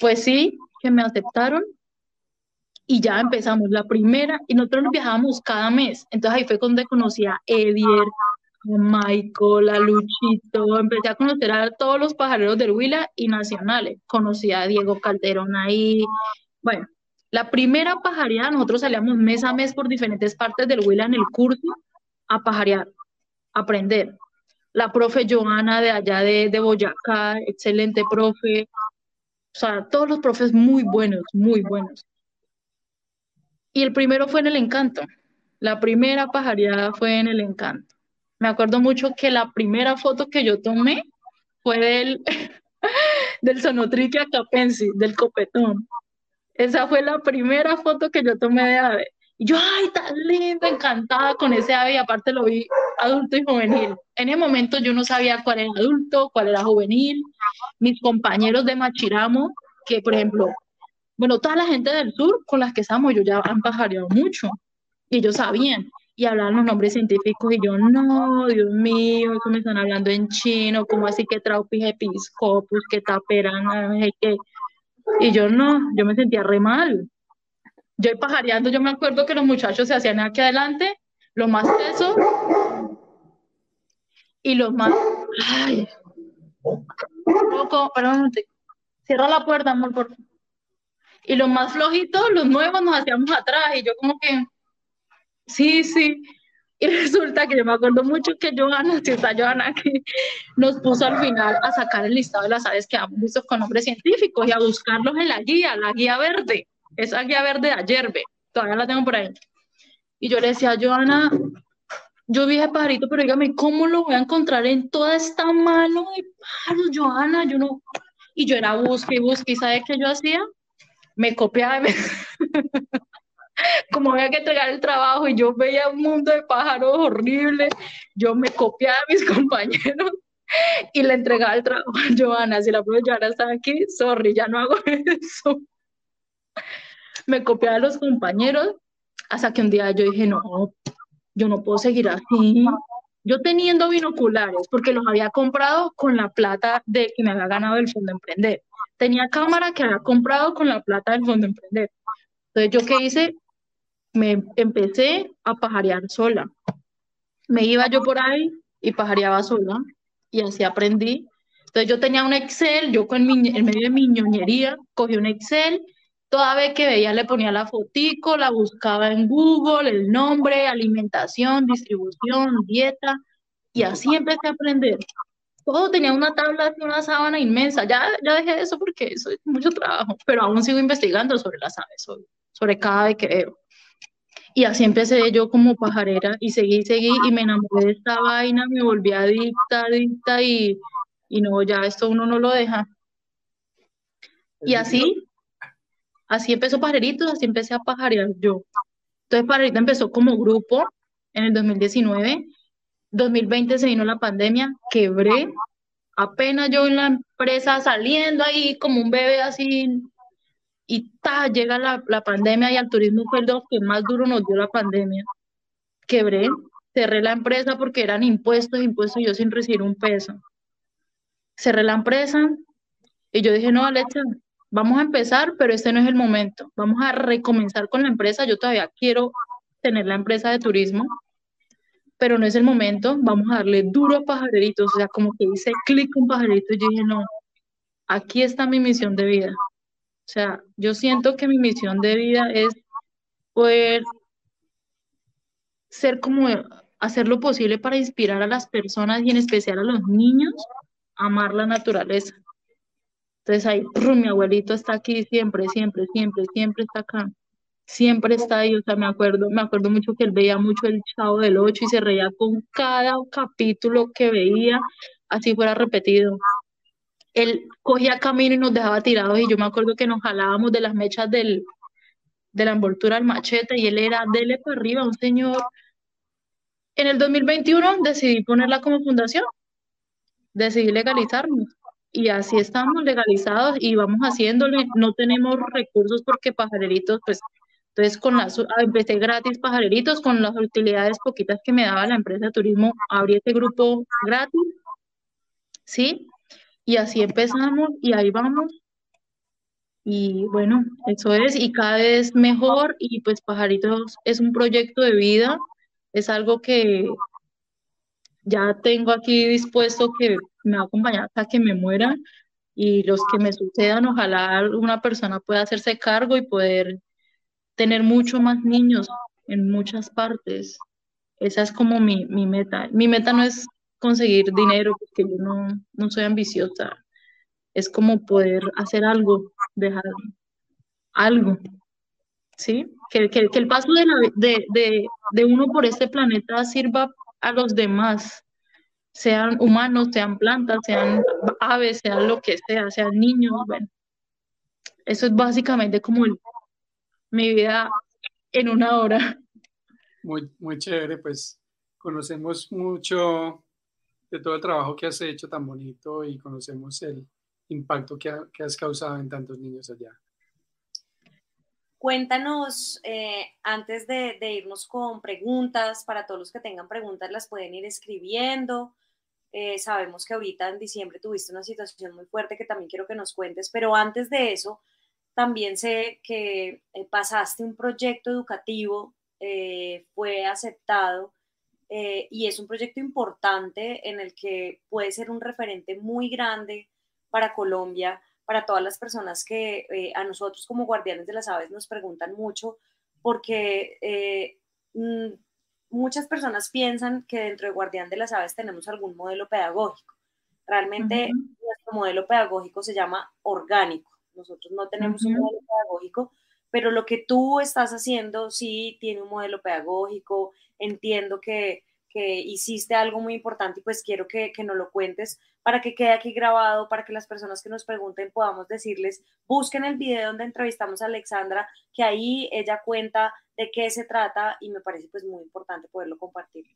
Pues sí, que me aceptaron y ya empezamos la primera y nosotros nos viajábamos cada mes. Entonces ahí fue donde conocí a Edier, Michael, a Luchito, empecé a conocer a todos los pajareros del Huila y nacionales. Conocí a Diego Calderón ahí. Bueno, la primera pajareada, nosotros salíamos mes a mes por diferentes partes del Huila en el curso a pajarear, a aprender. La profe Joana de allá de, de Boyacá, excelente profe. O sea, todos los profes muy buenos, muy buenos. Y el primero fue en el encanto. La primera pajareada fue en el encanto. Me acuerdo mucho que la primera foto que yo tomé fue del, del Sonotrichia capensis, del copetón. Esa fue la primera foto que yo tomé de ave. Y yo, ay, tan linda, encantada con ese ave, y aparte lo vi adulto y juvenil. En ese momento yo no sabía cuál era adulto, cuál era juvenil. Mis compañeros de Machiramo, que por ejemplo, bueno, toda la gente del sur con las que estamos, yo ya han pajareado mucho, y ellos sabían y hablaban los nombres científicos y yo, no, Dios mío, eso me están hablando en chino, como así que Traupis episcopus, que taperan, que... Y yo no, yo me sentía re mal. Yo pajareando, yo me acuerdo que los muchachos se hacían aquí adelante, los más tesos y los más... Ay, poco, perdón, cierra la puerta, amor, por favor. Y los más flojitos, los nuevos, nos hacíamos atrás y yo como que Sí, sí. Y resulta que yo me acuerdo mucho que Johanna, si está Johanna aquí, nos puso al final a sacar el listado de las aves que hemos visto con nombres científicos y a buscarlos en la guía, la guía verde, esa guía verde de ayer, todavía la tengo por ahí. Y yo le decía a Johanna, yo vi ese pajarito, pero dígame, ¿cómo lo voy a encontrar en toda esta mano de pájaros? Yo no. Y yo era busque y busque, ¿y sabe qué yo hacía? Me copiaba. como había que entregar el trabajo y yo veía un mundo de pájaros horrible, yo me copiaba a mis compañeros y le entregaba el trabajo a Joana. Si la profe Joana está aquí, sorry, ya no hago eso. Me copiaba a los compañeros hasta que un día yo dije, no, yo no puedo seguir así. Yo teniendo binoculares, porque los había comprado con la plata de que me había ganado el Fondo Emprender. Tenía cámara que había comprado con la plata del Fondo Emprender. Entonces, ¿yo qué hice? Me empecé a pajarear sola. Me iba yo por ahí y pajareaba sola y así aprendí. Entonces yo tenía un Excel, yo con mi, en medio de mi ñoñería cogí un Excel Toda vez que veía le ponía la fotico, la buscaba en Google, el nombre, alimentación, distribución, dieta, y así empecé a aprender. Todo tenía una tabla una sábana inmensa. Ya, ya dejé eso porque eso es mucho trabajo, pero aún sigo investigando sobre las aves, sobre, sobre cada vez que veo. Y así empecé yo como pajarera y seguí, seguí y me enamoré de esta vaina, me volví adicta, adicta y, y no, ya esto uno no lo deja. Y así Así empezó Pajaritos, así empecé a pajarear yo. Entonces Pajarito empezó como grupo en el 2019. 2020 se vino la pandemia, quebré. Apenas yo en la empresa saliendo ahí como un bebé así y ta, llega la, la pandemia y al turismo fue el que más duro nos dio la pandemia. Quebré, cerré la empresa porque eran impuestos, impuestos yo sin recibir un peso. Cerré la empresa y yo dije, no, Alexa, vamos a empezar, pero este no es el momento. Vamos a recomenzar con la empresa. Yo todavía quiero tener la empresa de turismo, pero no es el momento. Vamos a darle duro a pajareritos. O sea, como que hice clic con pajaritos y yo dije, no, aquí está mi misión de vida. O sea, yo siento que mi misión de vida es poder ser como hacer lo posible para inspirar a las personas y en especial a los niños a amar la naturaleza. Entonces ahí, mi abuelito está aquí siempre, siempre, siempre, siempre está acá. Siempre está ahí, o sea, me acuerdo, me acuerdo mucho que él veía mucho el Chavo del Ocho y se reía con cada capítulo que veía, así fuera repetido. Él cogía camino y nos dejaba tirados y yo me acuerdo que nos jalábamos de las mechas del, de la envoltura al machete y él era, dele para arriba, un señor. En el 2021 decidí ponerla como fundación, decidí legalizarnos y así estamos legalizados y vamos haciéndole, no tenemos recursos porque pajareritos, pues, entonces con las, ah, empecé gratis pajareritos, con las utilidades poquitas que me daba la empresa de turismo, abrí este grupo gratis, ¿sí? Y así empezamos y ahí vamos. Y bueno, eso es, y cada vez mejor, y pues Pajaritos es un proyecto de vida, es algo que ya tengo aquí dispuesto que me va a acompañar hasta que me muera y los que me sucedan, ojalá una persona pueda hacerse cargo y poder tener mucho más niños en muchas partes. Esa es como mi, mi meta. Mi meta no es conseguir dinero, porque yo no, no soy ambiciosa. Es como poder hacer algo, dejar algo. ¿Sí? Que, que, el paso de, de, de, de uno por este planeta sirva a los demás, sean humanos, sean plantas, sean aves, sean lo que sea, sean niños, bueno. Eso es básicamente como mi vida en una hora. Muy, muy chévere, pues conocemos mucho de todo el trabajo que has hecho tan bonito y conocemos el impacto que, has causado en tantos niños allá. Cuéntanos, eh, antes de, irnos con preguntas, para todos los que tengan preguntas las pueden ir escribiendo. Eh, sabemos que ahorita en diciembre tuviste una situación muy fuerte que también quiero que nos cuentes, pero antes de eso, también sé que eh, pasaste un proyecto educativo, fue aceptado y es un proyecto importante en el que puede ser un referente muy grande para Colombia para todas las personas que eh, a nosotros como guardianes de las aves nos preguntan mucho, porque eh, mm, muchas personas piensan que dentro de guardián de las aves tenemos algún modelo pedagógico. Realmente nuestro modelo pedagógico se llama orgánico. Nosotros no tenemos un modelo pedagógico, pero lo que tú estás haciendo sí tiene un modelo pedagógico. Entiendo que, que hiciste algo muy importante y pues quiero que, que nos lo cuentes para que quede aquí grabado, para que las personas que nos pregunten podamos decirles, busquen el video donde entrevistamos a Alexandra, que ahí ella cuenta de qué se trata y me parece pues muy importante poderlo compartir.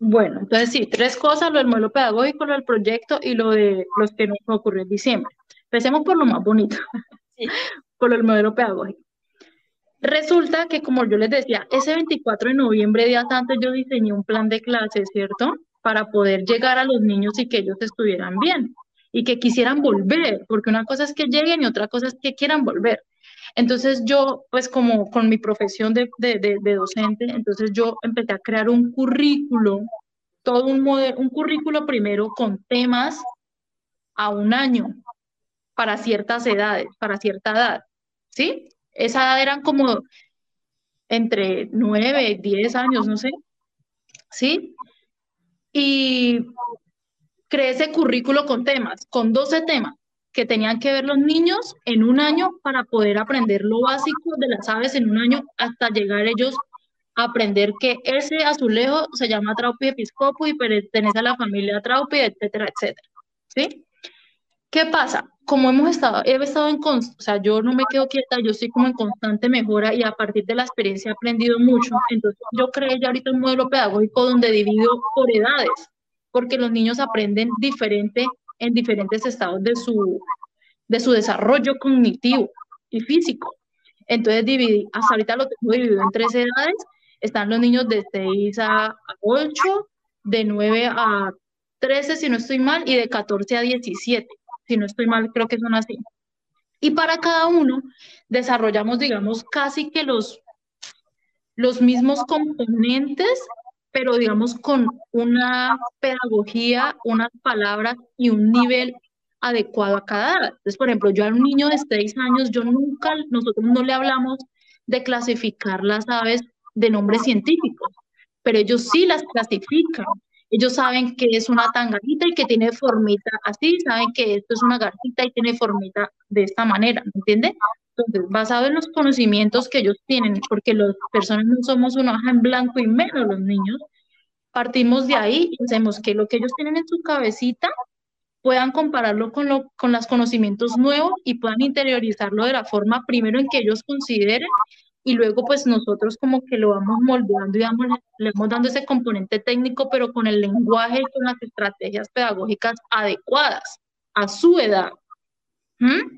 Bueno, entonces sí, tres cosas, lo del modelo pedagógico, lo del proyecto y lo de los que nos ocurrió en diciembre. Empecemos por lo más bonito, por el modelo pedagógico. Resulta que, como yo les decía, ese 24 de noviembre, días antes, yo diseñé un plan de clases, ¿cierto? Para poder llegar a los niños y que ellos estuvieran bien y que quisieran volver, porque una cosa es que lleguen y otra cosa es que quieran volver. Entonces yo, pues como con mi profesión de, docente, entonces yo empecé a crear un currículo, todo un, modelo, un currículo primero con temas a un año para ciertas edades, para cierta edad, ¿sí? Esa edad eran como entre 9, 10 años, no sé, ¿sí? Y creé ese currículo con temas, con 12 temas que tenían que ver los niños en un año para poder aprender lo básico de las aves en un año hasta llegar ellos a aprender que ese azulejo se llama Traupi episcopo y pertenece a la familia Traupi, etcétera, etcétera. ¿Sí? ¿Qué pasa? Como hemos estado, he estado en, o sea, yo no me quedo quieta, yo estoy como en constante mejora y a partir de la experiencia he aprendido mucho. Entonces, yo creé ya ahorita un modelo pedagógico donde divido por edades, porque los niños aprenden diferente en diferentes estados de su, de su desarrollo cognitivo y físico. Entonces, dividí, hasta ahorita lo tengo dividido en tres edades. Están los niños de 6 a 8, de 9 a 13, si no estoy mal, y de 14 a 17 si no estoy mal, creo que son así. Y para cada uno desarrollamos, digamos, casi que los, los mismos componentes, pero digamos con una pedagogía, unas palabras y un nivel adecuado a cada edad. Entonces, por ejemplo, yo a un niño de seis años, yo nunca, nosotros no le hablamos de clasificar las aves de nombres científicos, pero ellos sí las clasifican ellos saben que es una tangarita y que tiene formita así, saben que esto es una garcita y tiene formita de esta manera, ¿me entiende? Entonces, basado en los conocimientos que ellos tienen, porque las personas no somos una hoja en blanco y menos los niños, partimos de ahí y hacemos que lo que ellos tienen en su cabecita puedan compararlo con, lo, con los conocimientos nuevos y puedan interiorizarlo de la forma primero en que ellos consideren y luego pues nosotros como que lo vamos moldeando y le vamos dando ese componente técnico, pero con el lenguaje y con las estrategias pedagógicas adecuadas a su edad. ¿Mm?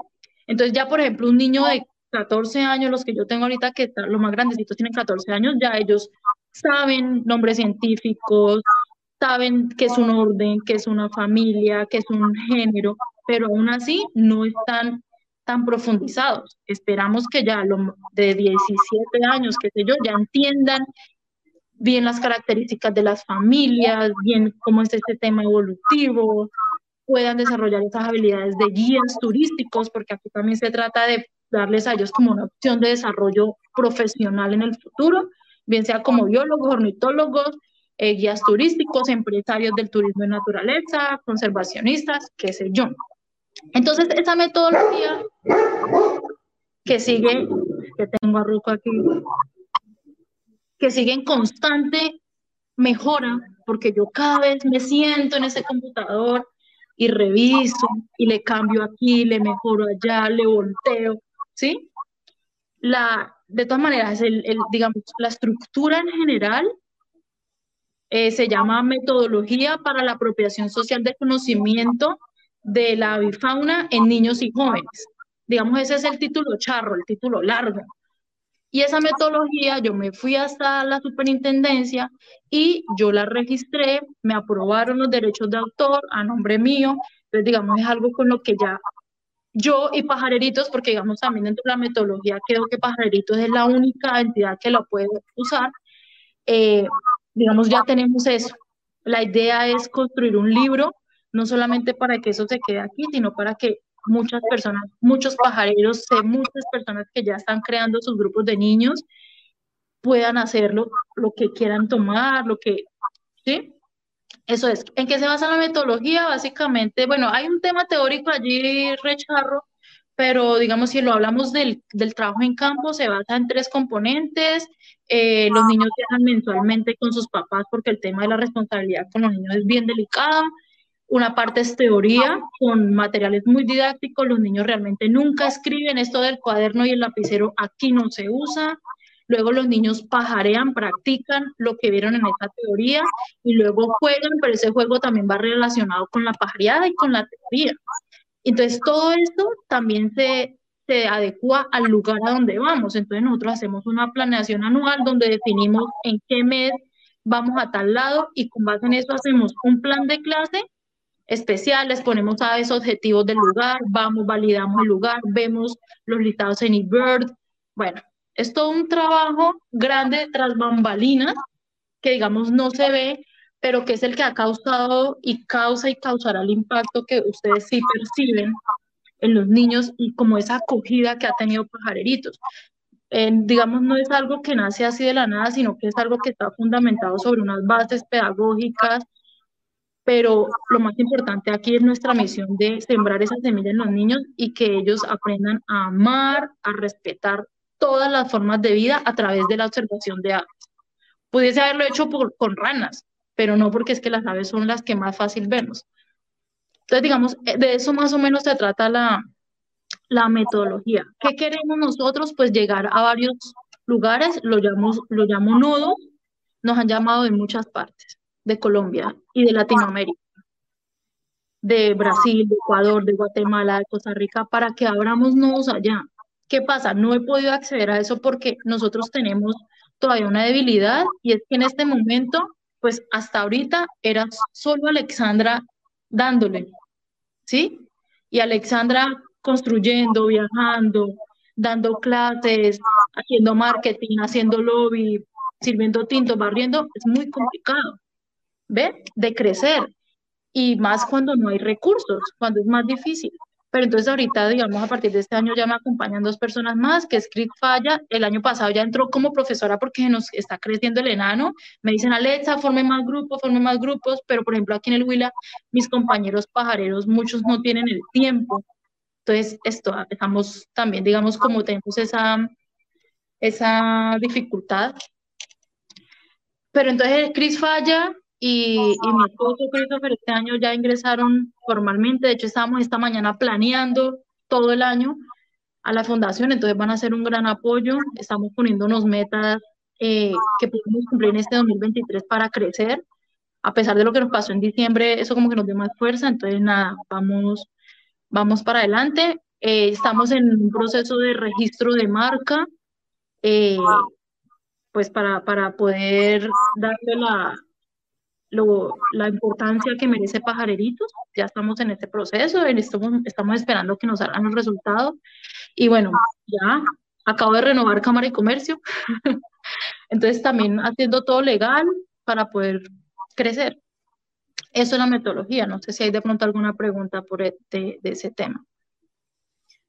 Entonces ya, por ejemplo, un niño de 14 años, los que yo tengo ahorita, que los más grandecitos tienen 14 años, ya ellos saben nombres científicos, saben qué es un orden, qué es una familia, qué es un género, pero aún así no están tan profundizados. Esperamos que ya lo, de 17 años, que sé yo, ya entiendan bien las características de las familias, bien cómo es este tema evolutivo, puedan desarrollar esas habilidades de guías turísticos, porque aquí también se trata de darles a ellos como una opción de desarrollo profesional en el futuro, bien sea como biólogos, ornitólogos, eh, guías turísticos, empresarios del turismo de naturaleza, conservacionistas, qué sé yo. Entonces, esa metodología que sigue, que tengo a aquí, que sigue en constante mejora, porque yo cada vez me siento en ese computador y reviso y le cambio aquí, le mejoro allá, le volteo, ¿sí? La, de todas maneras, el, digamos, la estructura en general eh, se llama metodología para la apropiación social del conocimiento de la avifauna en niños y jóvenes. Digamos, ese es el título charro, el título largo. Y esa metodología yo me fui hasta la superintendencia y yo la registré, me aprobaron los derechos de autor a nombre mío, entonces digamos es algo con lo que ya yo y Pajareritos, porque digamos también dentro de la metodología creo que Pajareritos es la única entidad que lo puede usar, eh, digamos ya tenemos eso. La idea es construir un libro no solamente para que eso se quede aquí, sino para que muchas personas, muchos pajareros, muchas personas que ya están creando sus grupos de niños, puedan hacerlo, lo que quieran tomar, lo que, ¿sí? Eso es. ¿En qué se basa la metodología? Básicamente, bueno, hay un tema teórico allí, recharro, pero digamos, si lo hablamos del, del trabajo en campo, se basa en tres componentes. Eh, los niños viajan mensualmente con sus papás porque el tema de la responsabilidad con los niños es bien delicado. Una parte es teoría, con materiales muy didácticos, los niños realmente nunca escriben esto del cuaderno y el lapicero aquí no se usa. Luego los niños pajarean, practican lo que vieron en esa teoría y luego juegan, pero ese juego también va relacionado con la pajareada y con la teoría. Entonces, todo esto también se, se adecua al lugar a donde vamos. Entonces, nosotros hacemos una planeación anual donde definimos en qué mes vamos a tal lado y con base en eso hacemos un plan de clase especial, les ponemos a esos objetivos del lugar, vamos, validamos el lugar, vemos los listados en eBird. Bueno, es todo un trabajo grande tras bambalinas que digamos no se ve, pero que es el que ha causado y causa y causará el impacto que ustedes sí perciben en los niños y como esa acogida que ha tenido Pajareritos. digamos, no es algo que nace así de la nada, sino que es algo que está fundamentado sobre unas bases pedagógicas, pero lo más importante aquí es nuestra misión de sembrar esa semilla en los niños y que ellos aprendan a amar, a respetar todas las formas de vida a través de la observación de aves. Pudiese haberlo hecho con ranas, pero no porque es que las aves son las que más fácil vemos. Entonces, digamos, eh, de eso más o menos se trata la, la metodología. ¿Qué queremos nosotros? Pues llegar a varios lugares, lo llamo, lo llamo nodos, nos han llamado de muchas partes, de Colombia y de Latinoamérica, de Brasil, de Ecuador, de Guatemala, de Costa Rica, para que abramos nodos allá. ¿Qué pasa? No he podido acceder a eso porque nosotros tenemos todavía una debilidad y es que en este momento pues hasta ahorita era solo Alexandra dándole, ¿sí? Y Alexandra construyendo, viajando, dando clases, haciendo marketing, haciendo lobby, sirviendo tinto, barriendo, es muy complicado, ¿ve? De crecer. Y más cuando no hay recursos, cuando es más difícil. Pero entonces ahorita, digamos, a partir de este año ya me acompañan dos personas más, que es Crit Falla. El año pasado ya entró como profesora porque nos está creciendo el enano. Me dicen, Alexa, forme más grupos, forme más grupos. Pero, por ejemplo, aquí en el Huila, mis compañeros pajareros, muchos no tienen el tiempo. Entonces, esto, estamos también, digamos, como tenemos esa, esa dificultad. Pero entonces, Cris Falla y, mi esposo Christopher este año ya ingresaron formalmente, de hecho estamos esta mañana planeando todo el año a la fundación, entonces van a ser un gran apoyo, estamos poniéndonos metas eh, que podemos cumplir en este 2023 para crecer, a pesar de lo que nos pasó en diciembre, eso como que nos dio más fuerza, entonces nada, vamos, vamos para adelante, eh, estamos en un proceso de registro de marca, eh, pues para, para poder darle la, la importancia que merece Pajareritos. Ya estamos en este proceso, estamos, estamos esperando que nos salgan los resultados. Y bueno, ya acabo de renovar Cámara y Comercio. Entonces también haciendo todo legal para poder crecer. Eso es la metodología. No sé si hay de pronto alguna pregunta por e, de, de ese tema.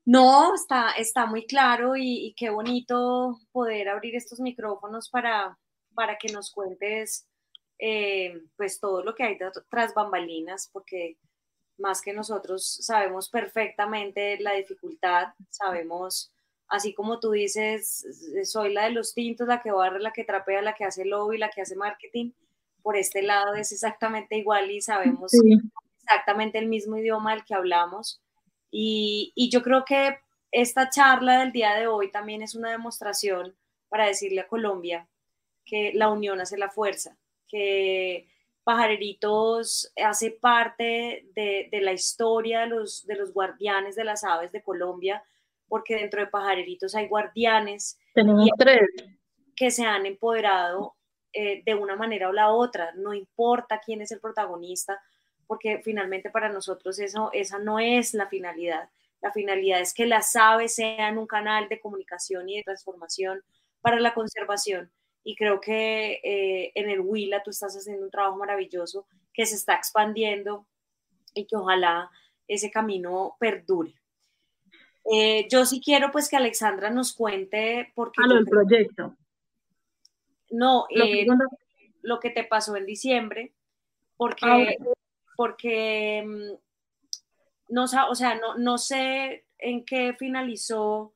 No, está, está muy claro y, y, qué bonito poder abrir estos micrófonos para, para que nos cuentes eh, pues todo lo que hay tras bambalinas, porque más que nosotros sabemos perfectamente la dificultad, sabemos, así como tú dices, soy la de los tintos, la que barre, la que trapea, la que hace lobby, la que hace marketing, por este lado es exactamente igual y sabemos exactamente el mismo idioma del que hablamos. Y, y yo creo que esta charla del día de hoy también es una demostración para decirle a Colombia que la unión hace la fuerza que Pajareritos hace parte de, la historia de los, de los guardianes de las aves de Colombia, porque dentro de Pajareritos hay guardianes que se han empoderado eh, de una manera o la otra, no importa quién es el protagonista, porque finalmente para nosotros eso, esa no es la finalidad. La finalidad es que las aves sean un canal de comunicación y de transformación para la conservación y creo que eh, en el Huila tú estás haciendo un trabajo maravilloso que se está expandiendo y que ojalá ese camino perdure. Eh, yo sí quiero pues que Alexandra nos cuente por qué... Ah, el proyecto. No, eh, lo, que te pasó en diciembre, porque, ah, porque mm, no, o sea, no, no sé, en qué finalizó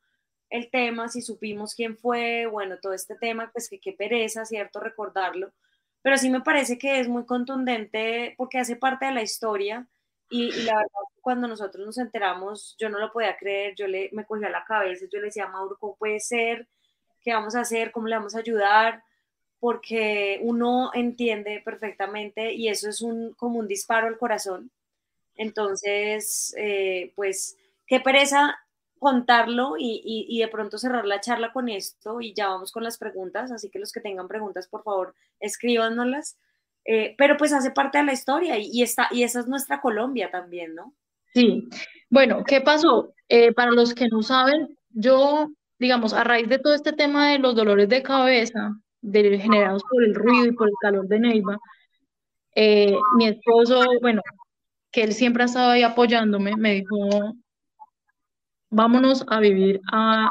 el tema, si supimos quién fue, bueno, todo este tema, pues que qué pereza, ¿cierto? Recordarlo. Pero sí me parece que es muy contundente porque hace parte de la historia y, la verdad, cuando nosotros nos enteramos, yo no lo podía creer, yo le, me cogía la cabeza, yo le decía Mauro, ¿cómo puede ser? ¿Qué vamos a hacer? ¿Cómo le vamos a ayudar? Porque uno entiende perfectamente y eso es un, como un disparo al corazón. Entonces, eh, pues, qué pereza contarlo y, y, de pronto cerrar la charla con esto y ya vamos con las preguntas, así que los que tengan preguntas, por favor, escríbanoslas. Eh, pero pues hace parte de la historia y, está, y esa es nuestra Colombia también, ¿no? Sí. Bueno, ¿qué pasó? Eh, para los que no saben, yo, digamos, a raíz de todo este tema de los dolores de cabeza generados por el ruido y por el calor de Neiva, eh, mi esposo, bueno, que él siempre ha estado ahí apoyándome, me dijo, vámonos a vivir a,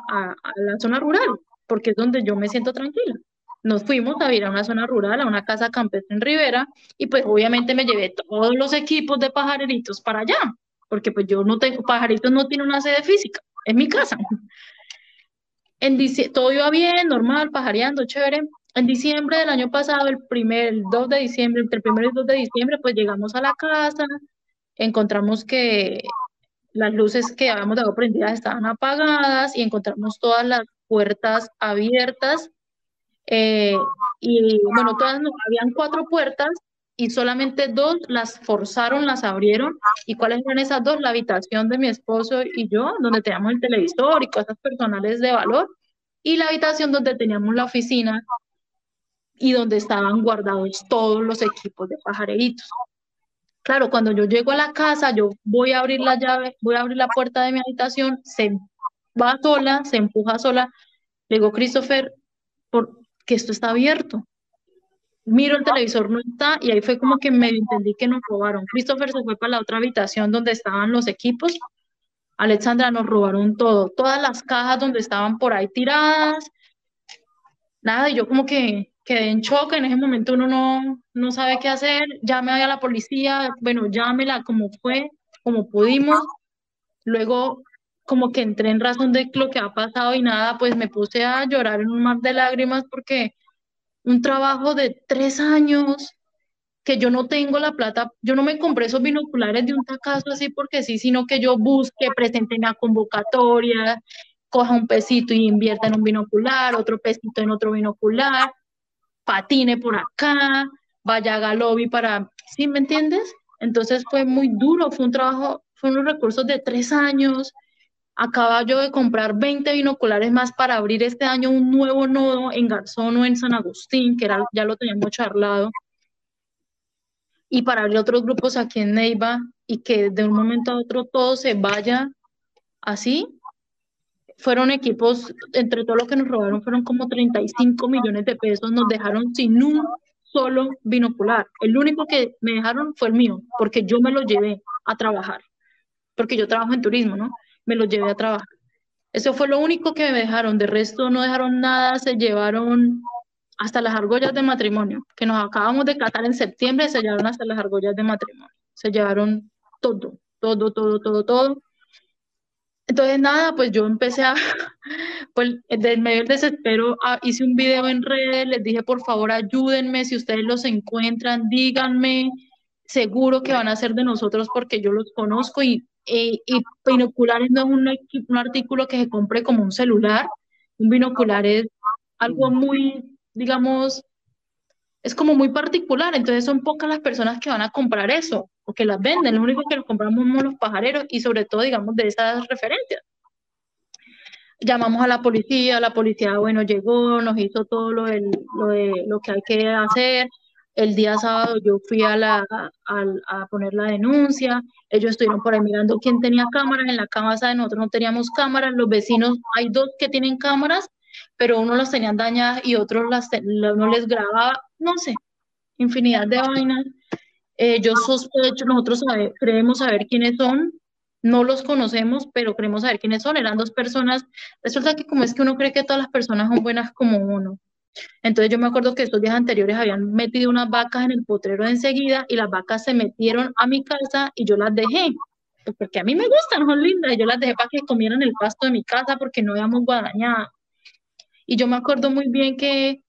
la zona rural, porque es donde yo me siento tranquila. Nos fuimos a vivir a una zona rural, a una casa campestre en Rivera, y pues obviamente me llevé todos los equipos de pajareritos para allá, porque pues yo no tengo, pajaritos no tiene una sede física, es mi casa. En todo iba bien, normal, pajareando, chévere. En diciembre del año pasado, el primer, el 2 de diciembre, entre el primero y el 2 de diciembre, pues llegamos a la casa, encontramos que las luces que habíamos dado prendidas estaban apagadas y encontramos todas las puertas abiertas. Eh, y bueno, todas habían cuatro puertas y solamente dos las forzaron, las abrieron. ¿Y cuáles eran esas dos? La habitación de mi esposo y yo, donde teníamos el televisor y cosas personales de valor, y la habitación donde teníamos la oficina y donde estaban guardados todos los equipos de pajareritos. Claro, cuando yo llego a la casa, yo voy a abrir la llave, voy a abrir la puerta de mi habitación, se va sola, se empuja sola. Le digo, Christopher, porque esto está abierto. Miro el televisor, no está, y ahí fue como que me entendí que nos robaron. Christopher se fue para la otra habitación donde estaban los equipos. Alexandra, nos robaron todo, todas las cajas donde estaban por ahí tiradas. Nada, y yo como que quedé en shock, en ese momento uno no, no sabe qué hacer, llame a la policía, bueno, llámela como fue, como pudimos, luego como que entré en razón de lo que ha pasado y nada, pues me puse a llorar en un mar de lágrimas porque un trabajo de tres años que yo no tengo la plata, yo no me compré esos binoculares de un tacazo así porque sí, sino que yo busque, presente una convocatoria, coja un pesito y invierta en un binocular, otro pesito en otro binocular, patine por acá, vaya a lobby para, ¿sí me entiendes? Entonces fue muy duro, fue un trabajo, fue unos recursos de tres años. Acaba yo de comprar 20 binoculares más para abrir este año un nuevo nodo en Garzón o en San Agustín, que era, ya lo teníamos charlado. Y para abrir otros grupos aquí en Neiva y que de un momento a otro todo se vaya así, fueron equipos, entre todo lo que nos robaron, fueron como 35 millones de pesos, nos dejaron sin un solo binocular. El único que me dejaron fue el mío, porque yo me lo llevé a trabajar, porque yo trabajo en turismo, ¿no? Me lo llevé a trabajar. Eso fue lo único que me dejaron, de resto no dejaron nada, se llevaron hasta las argollas de matrimonio, que nos acabamos de catar en septiembre, se llevaron hasta las argollas de matrimonio, se llevaron todo, todo, todo, todo, todo entonces, nada, pues yo empecé a, pues en medio del desespero, hice un video en redes, les dije, por favor, ayúdenme, si ustedes los encuentran, díganme, seguro que van a ser de nosotros porque yo los conozco y, y, binoculares no es un, un artículo que se compre como un celular, un binocular es algo muy, digamos, es como muy particular, entonces son pocas las personas que van a comprar eso o que las venden, lo único que los compramos somos los pajareros y sobre todo, digamos, de esas referencias. Llamamos a la policía, la policía, bueno, llegó, nos hizo todo lo, lo, de, lo que hay que hacer. El día sábado yo fui a, la, a, poner la denuncia, ellos estuvieron por ahí mirando quién tenía cámaras, en la casa de nosotros no teníamos cámaras, los vecinos, hay dos que tienen cámaras, pero uno las tenían dañadas y otros las, no les grababa, no sé, infinidad de vainas. Eh, yo sospecho, nosotros creemos saber quiénes son, no los conocemos, pero creemos saber quiénes son. Eran dos personas. Resulta que como es que uno cree que todas las personas son buenas como uno. Entonces yo me acuerdo que estos días anteriores habían metido unas vacas en el potrero de enseguida y las vacas se metieron a mi casa y yo las dejé. pues porque a mí me gustan, son lindas, y yo las dejé para que comieran el pasto de mi casa porque no habíamos guadañado. Y yo me acuerdo muy bien que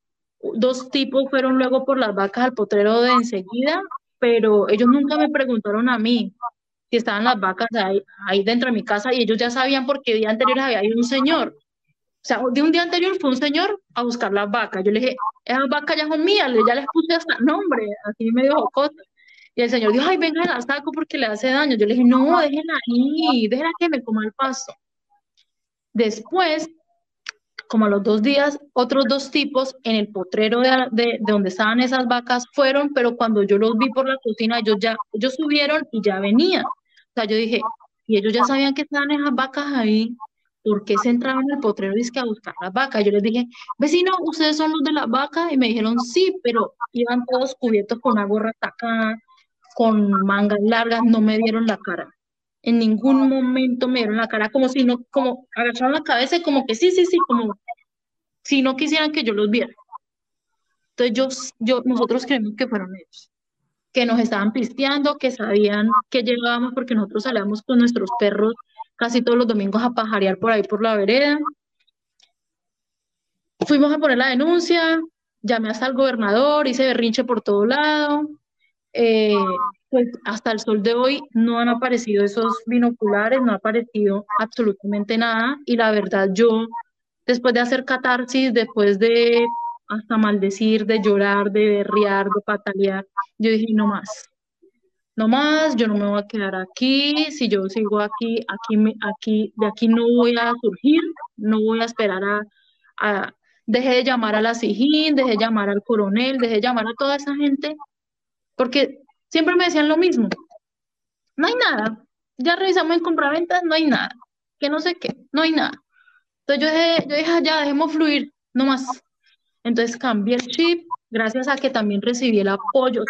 dos tipos fueron luego por las vacas al potrero de enseguida, pero ellos nunca me preguntaron a mí si estaban las vacas ahí, ahí dentro de mi casa y ellos ya sabían porque el día anterior había ido un señor. O sea, de un día anterior fue un señor a buscar las vacas. Yo le dije, esas vacas ya son mías, ya les puse hasta nombre, así me dijo Jocota. Y el señor dijo, ay, venga, la saco porque le hace daño. Yo le dije, no, déjenla ahí, déjenla que me coma el pasto. Después, como a los dos días, otros dos tipos en el potrero de, de, donde estaban esas vacas fueron, pero cuando yo los vi por la cocina, ellos ya, ellos subieron y ya venían. O sea, yo dije, y ellos ya sabían que estaban esas vacas ahí, ¿por qué se entraban en el potrero y a buscar las vacas? Yo les dije, vecino, ¿ustedes son los de las vacas? Y me dijeron, sí, pero iban todos cubiertos con una gorra tacada, con mangas largas, no me dieron la cara. En ningún momento me dieron la cara, como si no, como agacharon la cabeza y como que sí, sí, sí, como si no quisieran que yo los viera. Entonces yo, yo, nosotros creemos que fueron ellos, que nos estaban pisteando, que sabían que llegábamos porque nosotros salíamos con nuestros perros casi todos los domingos a pajarear por ahí por la vereda. Fuimos a poner la denuncia, llamé hasta el gobernador, hice berrinche por todo lado. Eh, pues hasta el sol de hoy no han aparecido esos binoculares, no ha aparecido absolutamente nada. Y la verdad, yo, después de hacer catarsis, después de hasta maldecir, de llorar, de berrear, de patalear, yo dije, no más no más, yo no me voy a quedar aquí, si yo sigo aquí, aquí, aquí, de aquí no voy a surgir, no voy a esperar a, dejé de llamar a la SIGIN, dejé de llamar al coronel, dejé de llamar a toda esa gente, porque siempre me decían lo mismo, no hay nada, ya revisamos en compraventas, no hay nada, que no sé qué, no hay nada. Entonces yo dije, yo dije, ah, ya, dejemos fluir, no más. Entonces cambié el chip, gracias a que también recibí el apoyo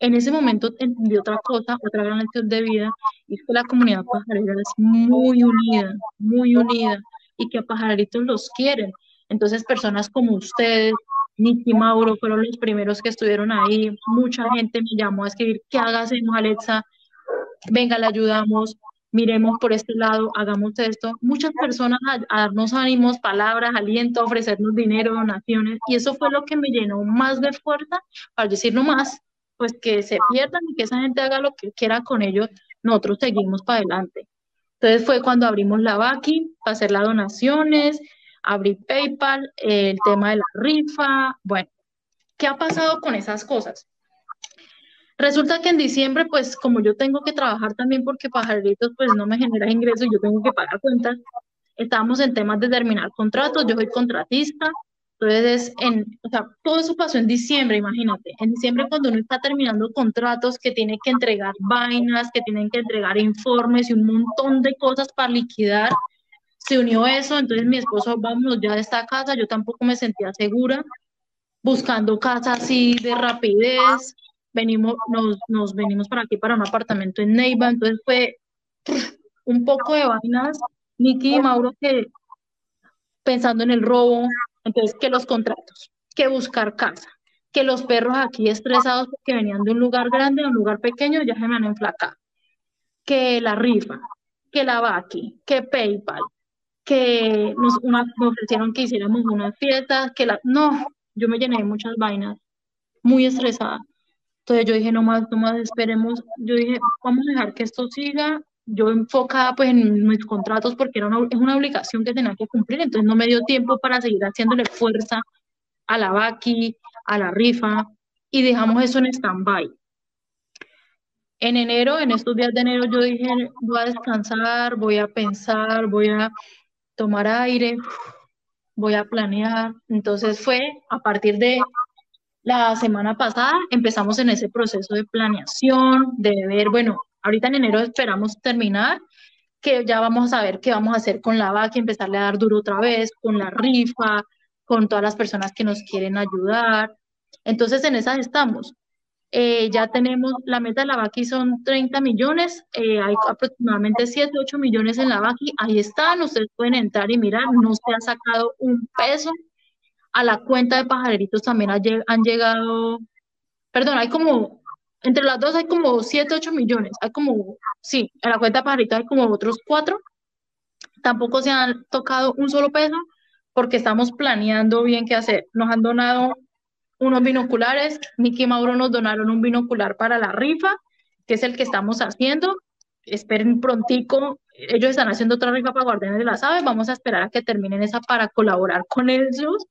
en ese momento entendí otra cosa, otra gran lección de vida, y es que la comunidad pajarera es muy unida, muy unida, y que a pajaritos los quieren. Entonces, personas como ustedes, Nicky Mauro, fueron los primeros que estuvieron ahí. Mucha gente me llamó a escribir, ¿qué hagamos, Alexa? Venga, le ayudamos, miremos por este lado, hagamos esto. Muchas personas a, a, darnos ánimos, palabras, aliento, ofrecernos dinero, donaciones, y eso fue lo que me llenó más de fuerza para decir no más, pues que se pierdan y que esa gente haga lo que quiera con ellos, nosotros seguimos para adelante. Entonces fue cuando abrimos la Baki para hacer las donaciones, abrí PayPal, el tema de la rifa, bueno, ¿qué ha pasado con esas cosas? Resulta que en diciembre, pues como yo tengo que trabajar también porque Pajaritos pues no me genera ingresos, yo tengo que pagar cuentas, estábamos en temas de terminar contratos, yo soy contratista, entonces, en, o sea, todo eso pasó en diciembre, imagínate. En diciembre cuando uno está terminando contratos, que tiene que entregar vainas, que tienen que entregar informes y un montón de cosas para liquidar, se unió eso. Entonces mi esposo, vamos ya de esta casa, yo tampoco me sentía segura, buscando casa así de rapidez. Venimos, nos, nos venimos para aquí, para un apartamento en Neiva. Entonces fue un poco de vainas. Nicky y Mauro que pensando en el robo, entonces, que los contratos, que buscar casa, que los perros aquí estresados porque venían de un lugar grande a un lugar pequeño ya se me han enflacado, que la rifa, que la Baki, que PayPal, que nos, ofrecieron que hiciéramos unas fiestas, que la... No, yo me llené de muchas vainas, muy estresada. Entonces yo dije, no más, no más, esperemos. Yo dije, vamos a dejar que esto siga yo enfocada pues en mis contratos porque era una, es una obligación que tenía que cumplir, entonces no me dio tiempo para seguir haciéndole fuerza a la Baki, a la rifa, y dejamos eso en stand-by. En enero, en estos días de enero, yo dije, voy a descansar, voy a pensar, voy a tomar aire, voy a planear. Entonces fue a partir de la semana pasada, empezamos en ese proceso de planeación, de ver, bueno, Ahorita en enero esperamos terminar, que ya vamos a ver qué vamos a hacer con la vaca, empezarle a dar duro otra vez, con la rifa, con todas las personas que nos quieren ayudar. Entonces en esas estamos. Eh, ya tenemos, la meta de la VACI son 30 millones, eh, hay aproximadamente 7, 8 millones en la VACI, ahí están, ustedes pueden entrar y mirar, no se ha sacado un peso, a la cuenta de pajareritos también han llegado, perdón, hay como entre las dos hay como 7, 8 millones, hay como, sí, en la cuenta pajarita hay como otros 4, tampoco se han tocado un solo peso porque estamos planeando bien qué hacer. Nos han donado unos binoculares, Nicky y Mauro nos donaron un binocular para la rifa, que es el que estamos haciendo. Esperen prontico, ellos están haciendo otra rifa para Guardianes de las Aves, vamos a esperar a que terminen esa para colaborar con ellos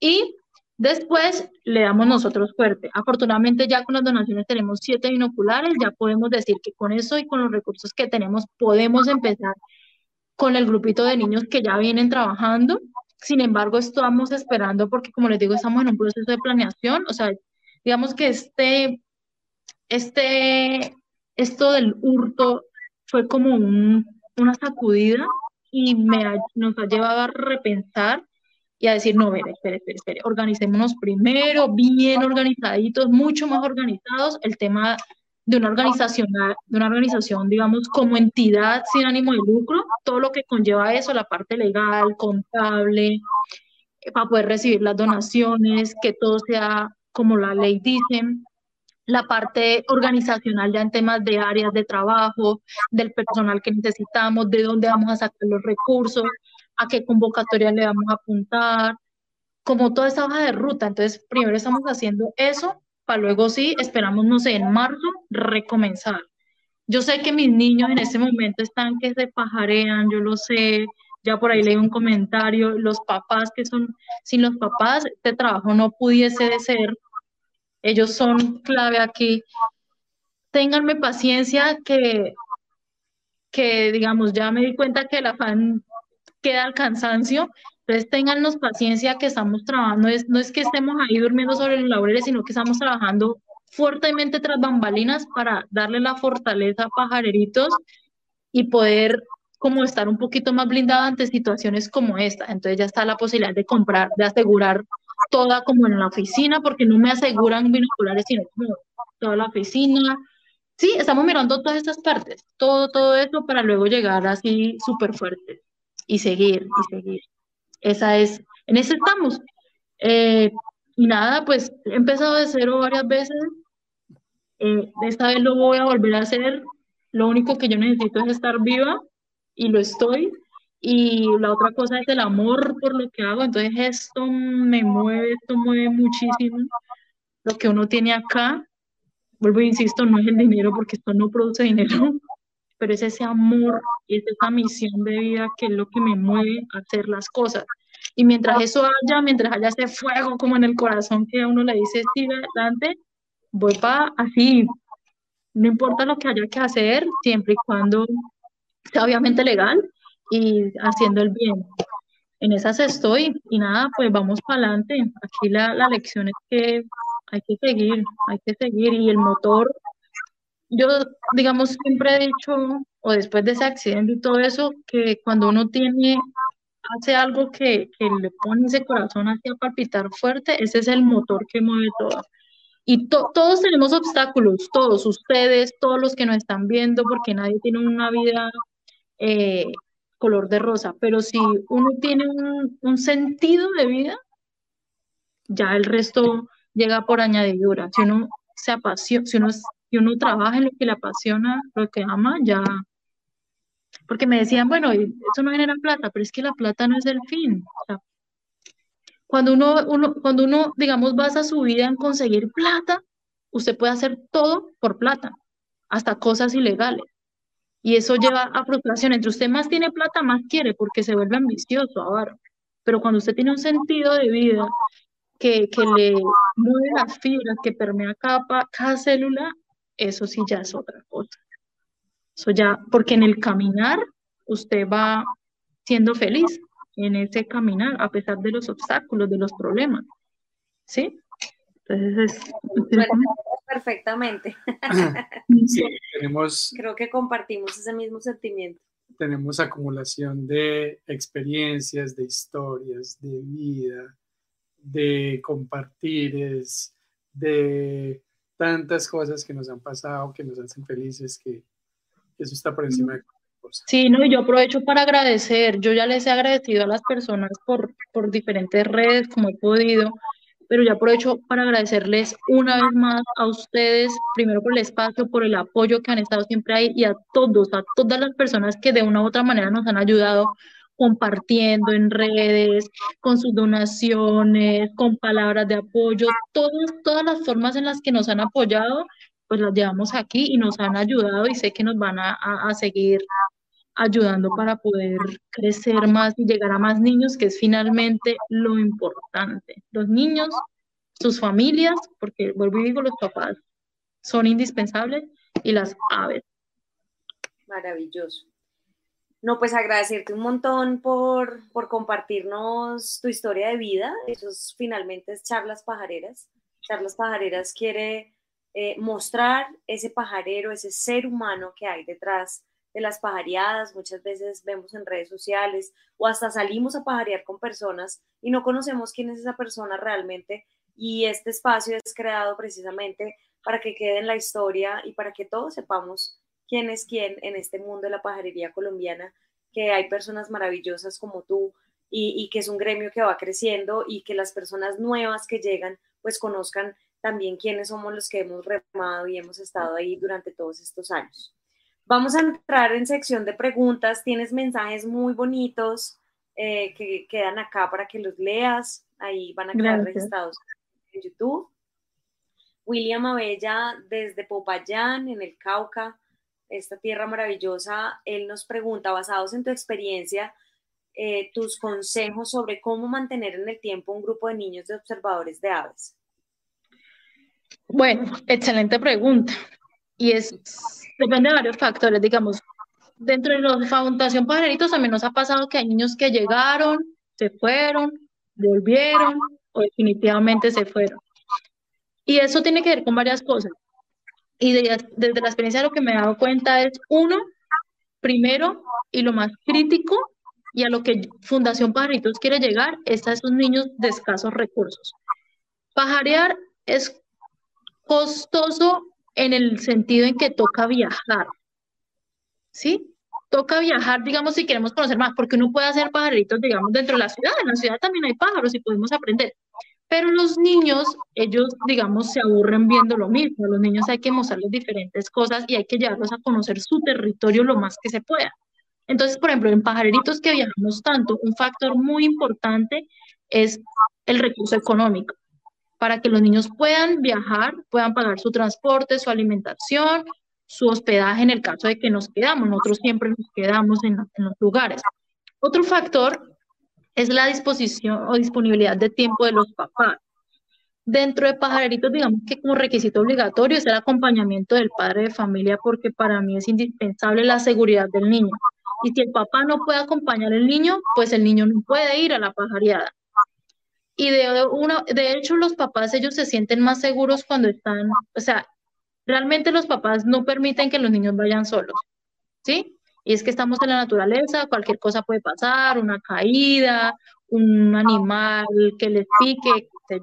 y después le damos nosotros fuerte. Afortunadamente ya con las donaciones tenemos siete binoculares, ya podemos decir que con eso y con los recursos que tenemos podemos empezar con el grupito de niños que ya vienen trabajando sin embargo, estamos esperando porque, como les digo, estamos en un proceso de planeación. O sea, digamos que este, este, esto del hurto fue como una sacudida y me nos ha llevado a repensar y a decir, no, espere, espere, espere, organicémonos primero, bien organizaditos, mucho más organizados. El tema de una organización, de una organización, digamos, como entidad sin ánimo de lucro, todo lo que conlleva eso, la parte legal, contable, eh, para poder recibir las donaciones, que todo sea como la ley dice, la parte organizacional ya en temas de áreas de trabajo, del personal que necesitamos, de dónde vamos a sacar los recursos, a qué convocatoria le vamos a apuntar, como toda esa hoja de ruta. Entonces, primero estamos haciendo eso luego sí, esperamos, no sé, en marzo recomenzar. Yo sé que mis niños en ese momento están que se pajarean, yo lo sé, ya por ahí leí un comentario, los papás que son, sin los papás este trabajo no pudiese ser, ellos son clave aquí. Ténganme paciencia que, que digamos, ya me di cuenta que el afán queda al cansancio, entonces, téngannos paciencia que estamos trabajando, es, no es que estemos ahí durmiendo sobre los laureles, sino que estamos trabajando fuertemente tras bambalinas para darle la fortaleza a pajareritos y poder como estar un poquito más blindado ante situaciones como esta. Entonces ya está la posibilidad de comprar, de asegurar toda como en la oficina, porque no me aseguran binoculares, sino como toda la oficina. Sí, estamos mirando todas estas partes, todo, todo eso para luego llegar así súper fuerte y seguir y seguir. Esa es, en eso estamos. Eh, y nada, pues he empezado de cero varias veces. Eh, esta vez lo voy a volver a hacer. Lo único que yo necesito es estar viva y lo estoy. Y la otra cosa es el amor por lo que hago. Entonces esto me mueve, esto mueve muchísimo. Lo que uno tiene acá, vuelvo e insisto, no es el dinero porque esto no produce dinero, pero es ese amor es esa misión de vida que es lo que me mueve a hacer las cosas. Y mientras eso haya, mientras haya ese fuego como en el corazón que a uno le dice, sigue adelante, voy para así, no importa lo que haya que hacer, siempre y cuando sea obviamente legal y haciendo el bien. En esas estoy y nada, pues vamos para adelante. Aquí la, la lección es que hay que seguir, hay que seguir y el motor yo, digamos, siempre he dicho, o después de ese accidente y todo eso, que cuando uno tiene, hace algo que, que le pone ese corazón así a palpitar fuerte, ese es el motor que mueve todo. Y todos tenemos obstáculos, todos, ustedes, todos los que nos están viendo, porque nadie tiene una vida eh, color de rosa, pero si uno tiene un, un sentido de vida, ya el resto llega por añadidura. Si uno se apasiona, si uno y uno trabaja en lo que le apasiona, lo que ama, ya. Porque me decían, bueno, eso no genera plata, pero es que la plata no es el fin. cuando uno, uno, cuando uno, digamos, basa su vida en conseguir plata, usted puede hacer todo por plata, hasta cosas ilegales. Y eso lleva a frustración. Entre usted más tiene plata, más quiere, porque se vuelve ambicioso, ahora. Pero cuando usted tiene un sentido de vida que, que le mueve las fibras, que permea cada, cada célula, eso sí ya es otra cosa. Eso ya, porque en el caminar usted va siendo feliz en ese caminar, a pesar de los obstáculos, de los problemas. ¿Sí? Entonces es... perfectamente. Sí, tenemos... Creo que compartimos ese mismo sentimiento. Tenemos acumulación de experiencias, de historias, de vida, de compartires, de tantas cosas que nos han pasado, que nos hacen felices, que eso está por encima de cosas. Sí, no, yo aprovecho para agradecer. Yo ya les he agradecido a las personas por, por diferentes redes, como he podido, pero ya aprovecho para agradecerles una vez más a ustedes, primero por el espacio, por el apoyo que han estado siempre ahí y a todos, a todas las personas que de una u otra manera nos han ayudado compartiendo en redes, con sus donaciones, con palabras de apoyo, todas, todas las formas en las que nos han apoyado, pues las llevamos aquí y nos han ayudado y sé que nos van a, a seguir ayudando para poder crecer más y llegar a más niños, que es finalmente lo importante. Los niños, sus familias, porque vuelvo y digo, los papás son indispensables y las aves. Maravilloso. No, pues agradecerte un montón por, por compartirnos tu historia de vida. Eso es, finalmente es Charlas Pajareras. Charlas Pajareras quiere eh, mostrar ese pajarero, ese ser humano que hay detrás de las pajareadas, muchas veces vemos en redes sociales o hasta salimos a pajarear con personas y no conocemos quién es esa persona realmente y este espacio es creado precisamente para que quede en la historia y para que todos sepamos quién es quién en este mundo de la pajarería colombiana, que hay personas maravillosas como tú y, y que es un gremio que va creciendo y que las personas nuevas que llegan pues conozcan también quiénes somos los que hemos remado y hemos estado ahí durante todos estos años. Vamos a entrar en sección de preguntas. Tienes mensajes muy bonitos eh, que quedan acá para que los leas. Ahí van a quedar registrados en YouTube. William Abella desde Popayán, en el Cauca, esta tierra maravillosa. Él nos pregunta, basados en tu experiencia, eh, tus consejos sobre cómo mantener en el tiempo un grupo de niños de observadores de aves. Bueno, excelente pregunta. Y es Depende de varios factores, digamos. Dentro de la Fundación Pajaritos también nos ha pasado que hay niños que llegaron, se fueron, volvieron o definitivamente se fueron. Y eso tiene que ver con varias cosas. Y desde la experiencia lo que me he dado cuenta es, uno, primero y lo más crítico y a lo que Fundación Pajaritos quiere llegar es a esos niños de escasos recursos. Pajarear es costoso en el sentido en que toca viajar. ¿Sí? Toca viajar, digamos, si queremos conocer más, porque uno puede hacer pajaritos, digamos, dentro de la ciudad. En la ciudad también hay pájaros y podemos aprender. Pero los niños, ellos, digamos, se aburren viendo lo mismo. A los niños hay que mostrarles diferentes cosas y hay que llevarlos a conocer su territorio lo más que se pueda. Entonces, por ejemplo, en pajaritos que viajamos tanto, un factor muy importante es el recurso económico para que los niños puedan viajar, puedan pagar su transporte, su alimentación, su hospedaje en el caso de que nos quedamos. Nosotros siempre nos quedamos en, los lugares. Otro factor es la disposición o disponibilidad de tiempo de los papás. Dentro de Pajareritos, digamos que como requisito obligatorio es el acompañamiento del padre de familia porque para mí es indispensable la seguridad del niño. Y si el papá no puede acompañar al niño, pues el niño no puede ir a la pajareada. Y de, uno, de hecho, los papás, ellos se sienten más seguros cuando están, o sea, realmente los papás no permiten que los niños vayan solos, ¿sí? Y es que estamos en la naturaleza, cualquier cosa puede pasar, una caída, un animal que les pique, yo.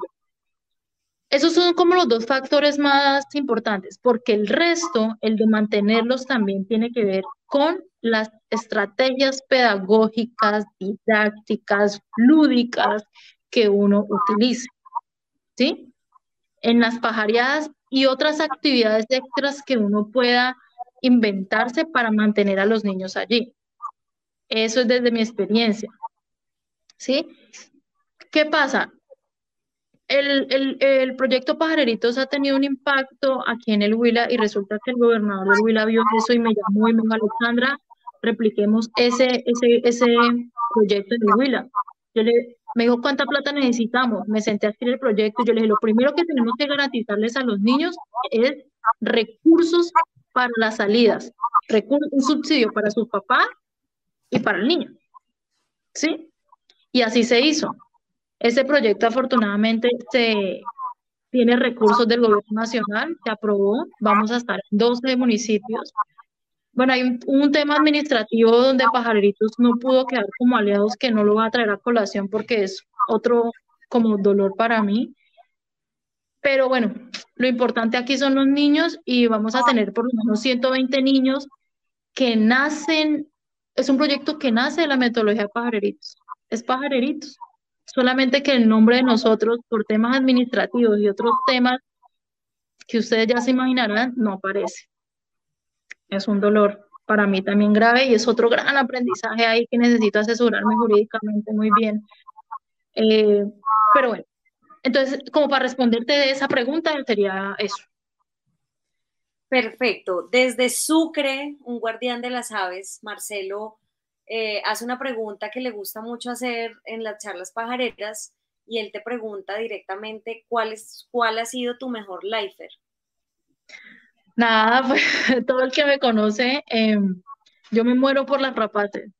Esos son como los dos factores más importantes, porque el resto, el de mantenerlos, también tiene que ver con las estrategias pedagógicas, didácticas, lúdicas que uno utilice, ¿sí? En las pajareadas y otras actividades extras que uno pueda inventarse para mantener a los niños allí. Eso es desde mi experiencia, ¿sí? ¿Qué pasa? El, el, proyecto Pajareritos ha tenido un impacto aquí en el Huila y resulta que el gobernador del Huila vio eso y me llamó y me dijo, Alexandra, repliquemos ese, ese, ese proyecto en el Huila. Yo le, me dijo, ¿cuánta plata necesitamos? Me senté a escribir el proyecto y yo le dije, lo primero que tenemos que garantizarles a los niños es recursos para las salidas, un subsidio para su papá y para el niño. ¿Sí? Y así se hizo. Ese proyecto afortunadamente se tiene recursos del gobierno nacional, se aprobó, vamos a estar en 12 municipios bueno, hay un, tema administrativo donde Pajareritos no pudo quedar como aliados que no lo va a traer a colación porque es otro como dolor para mí. Pero bueno, lo importante aquí son los niños y vamos a tener por lo menos 120 niños que nacen, es un proyecto que nace de la metodología de Pajareritos, es Pajareritos. solamente que el nombre de nosotros por temas administrativos y otros temas que ustedes ya se imaginarán no aparece. Es un dolor para mí también grave y es otro gran aprendizaje ahí que necesito asesorarme jurídicamente muy bien. Eh, pero bueno, entonces, como para responderte de esa pregunta, sería eso. Perfecto. Desde Sucre, un guardián de las aves, Marcelo, eh, hace una pregunta que le gusta mucho hacer en las charlas pajareras y él te pregunta directamente cuál, es, cuál ha sido tu mejor lifer. Nada, pues todo el que me conoce, em, yo me muero por las rapaces.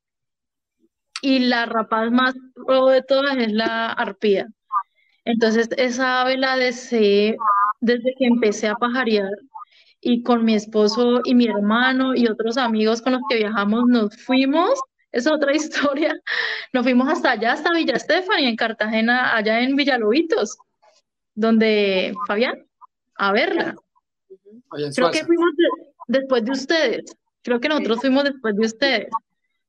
Y la rapaz más pro de todas es la arpía. Entonces, esa ave la deseé desde que empecé a pajarear y con mi esposo y mi hermano y otros amigos con los que viajamos nos fuimos. Es otra historia. Nos fuimos hasta allá, hasta Villa Estefania, en Cartagena, allá en Villalobitos, donde, Fabián, a verla. Creo que fuimos después de ustedes. Creo que nosotros fuimos después de ustedes.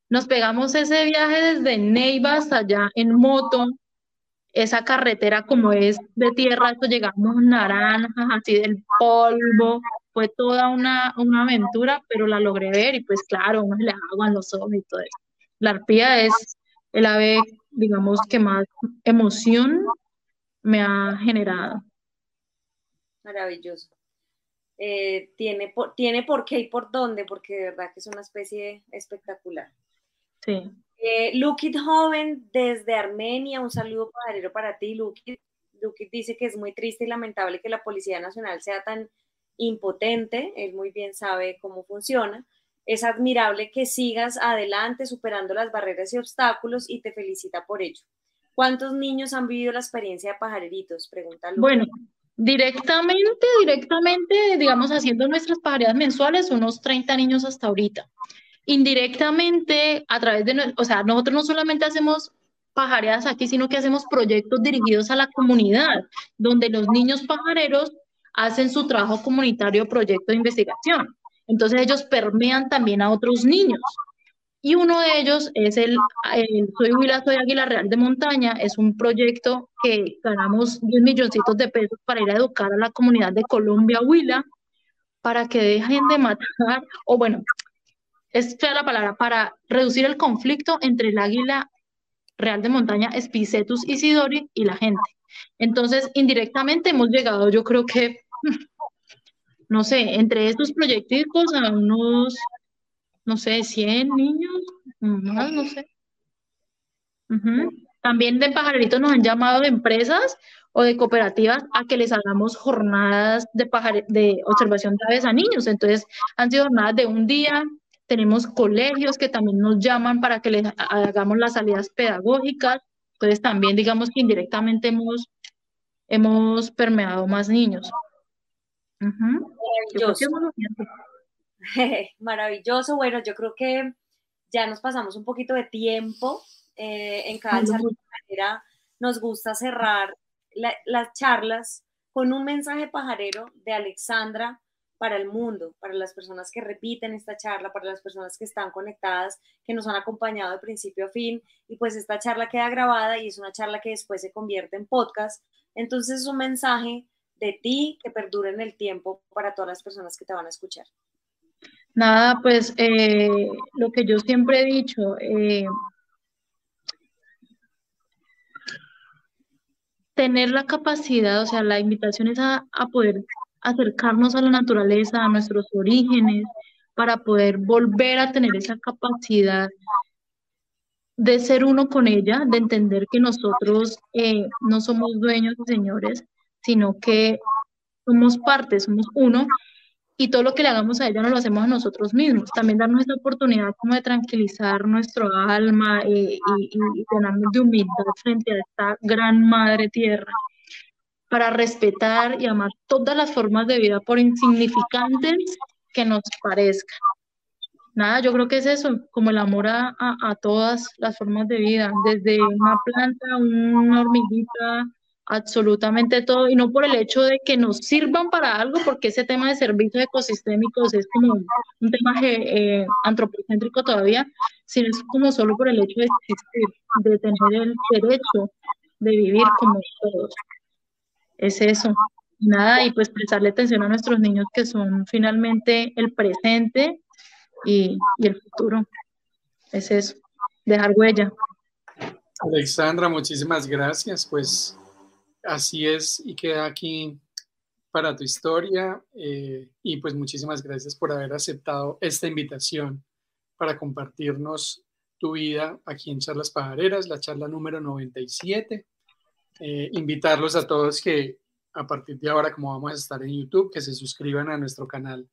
Nos pegamos ese viaje desde Neiva hasta allá en moto. Esa carretera como es de tierra, esto llegamos naranjas, así del polvo, fue toda una, una aventura, pero la logré ver y pues claro, uno le aguan los ojos y todo eso. La arpía es el ave, digamos, que más emoción me ha generado. Maravilloso. Eh, tiene, por, tiene por qué y por dónde, porque de verdad que es una especie espectacular. Sí. Eh, Lukit Joven desde Armenia, un saludo pajarero para ti, Lukit. Lukit dice que es muy triste y lamentable que la Policía Nacional sea tan impotente, él muy bien sabe cómo funciona. Es admirable que sigas adelante superando las barreras y obstáculos y te felicita por ello. ¿Cuántos niños han vivido la experiencia de pajareritos? Pregunta Bueno, directamente, directamente, digamos, haciendo nuestras pajareadas mensuales, unos 30 niños hasta ahorita. Indirectamente, a través de, o sea, nosotros no solamente hacemos pajareadas aquí, sino que hacemos proyectos dirigidos a la comunidad, donde los niños pajareros hacen su trabajo comunitario proyecto de investigación. Entonces ellos permean también a otros niños. Y uno de ellos es el, Soy Huila, Soy Águila Real de Montaña. Es un proyecto que ganamos 10 milloncitos de pesos para ir a educar a la comunidad de Colombia, Huila, para que dejen de matar, o bueno, es fea la palabra, para reducir el conflicto entre el águila real de montaña, Espicetus isidori, y la gente. Entonces, indirectamente hemos llegado, yo creo que, no sé, entre estos proyectos a unos, no sé, 100 niños, más, no sé. También de pajaritos nos han llamado de empresas o de cooperativas a que les hagamos jornadas de, de observación de aves a niños. Entonces, han sido jornadas de un día. Tenemos colegios que también nos llaman para que les hagamos las salidas pedagógicas. Entonces también digamos que indirectamente hemos, hemos permeado más niños. Maravilloso. Maravilloso. Bueno, yo creo que ya nos pasamos un poquito de tiempo. Eh, en cada charla nos gusta cerrar las charlas con un mensaje pajarero de Alexandra para el mundo, para las personas que repiten esta charla, para las personas que están conectadas, que nos han acompañado de principio a fin. Y pues esta charla queda grabada y es una charla que después se convierte en podcast. Entonces es un mensaje de ti que perdure en el tiempo para todas las personas que te van a escuchar. Nada, pues eh, lo que yo siempre he dicho, eh, tener la capacidad, o sea, la invitación es a, a poder acercarnos a la naturaleza, a nuestros orígenes, para poder volver a tener esa capacidad de ser uno con ella, de entender que nosotros eh, no somos dueños y señores, sino que somos parte, somos uno, y todo lo que le hagamos a ella no lo hacemos a nosotros mismos. También darnos esa oportunidad como de tranquilizar nuestro alma eh, y, y de humildad frente a esta gran madre tierra para respetar y amar todas las formas de vida, por insignificantes que nos parezcan. Nada, yo creo que es eso, como el amor a, todas las formas de vida, desde una planta, una hormiguita, absolutamente todo, y no por el hecho de que nos sirvan para algo, porque ese tema de servicios ecosistémicos es como un tema eh, antropocéntrico todavía, sino es como solo por el hecho de existir, de tener el derecho de vivir como todos. Es eso. nada, y pues prestarle atención a nuestros niños que son finalmente el presente y, y el futuro. Es eso, dejar huella. Alexandra, muchísimas gracias. Pues así es y queda aquí para tu historia eh, y pues muchísimas gracias por haber aceptado esta invitación para compartirnos tu vida aquí en Charlas Pajareras, la charla número 97. Eh, invitarlos a todos que a partir de ahora, como vamos a estar en YouTube, que se suscriban a nuestro canal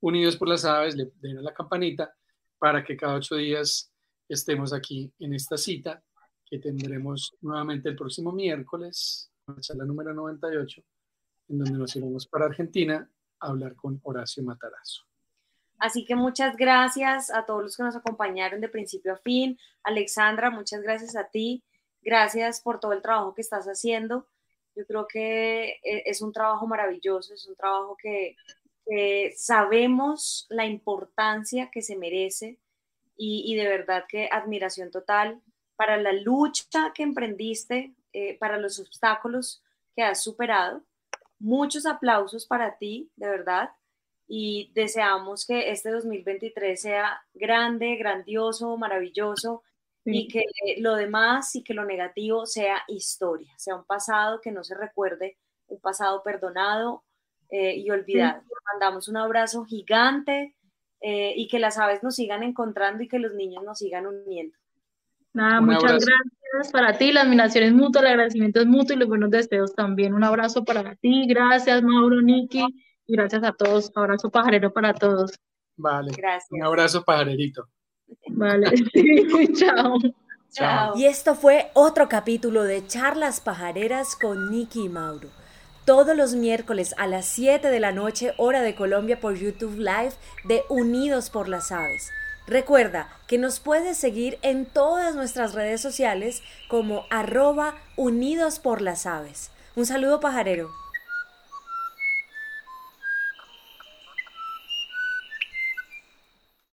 Unidos por las Aves, le den a la campanita para que cada ocho días estemos aquí en esta cita que tendremos nuevamente el próximo miércoles, la charla número 98 en donde nos iremos para Argentina a hablar con Horacio Matarazo. Así que muchas gracias a todos los que nos acompañaron de principio a fin. Alexandra, muchas gracias a ti. Gracias por todo el trabajo que estás haciendo. Yo creo que e, es un trabajo maravilloso, es un trabajo que, sabemos la importancia que se merece y, de verdad que admiración total para la lucha que emprendiste, eh, para los obstáculos que has superado muchos aplausos para ti, de verdad, y deseamos que este 2023 sea grande, grandioso, maravilloso y que lo demás y que lo negativo sea historia, sea un pasado que no se recuerde, un pasado perdonado eh, y olvidado. Mandamos un abrazo gigante eh, y que las aves nos sigan encontrando y que los niños nos sigan uniendo. Nada, muchas gracias para ti, la admiración es mutua, el agradecimiento es mutuo y los buenos deseos también. Un abrazo para ti, gracias Mauro, Niki, y gracias a todos. Abrazo pajarero para todos. Vale, gracias. un abrazo pajarerito. Vale, chao. Chao. Y esto fue otro capítulo de Charlas Pajareras con Niki y Mauro. Todos los miércoles a las 7 de la noche, hora de Colombia, por YouTube Live de Unidos por las Aves. Recuerda que nos puedes seguir en todas nuestras redes sociales como arroba unidos por las aves. Un saludo pajarero.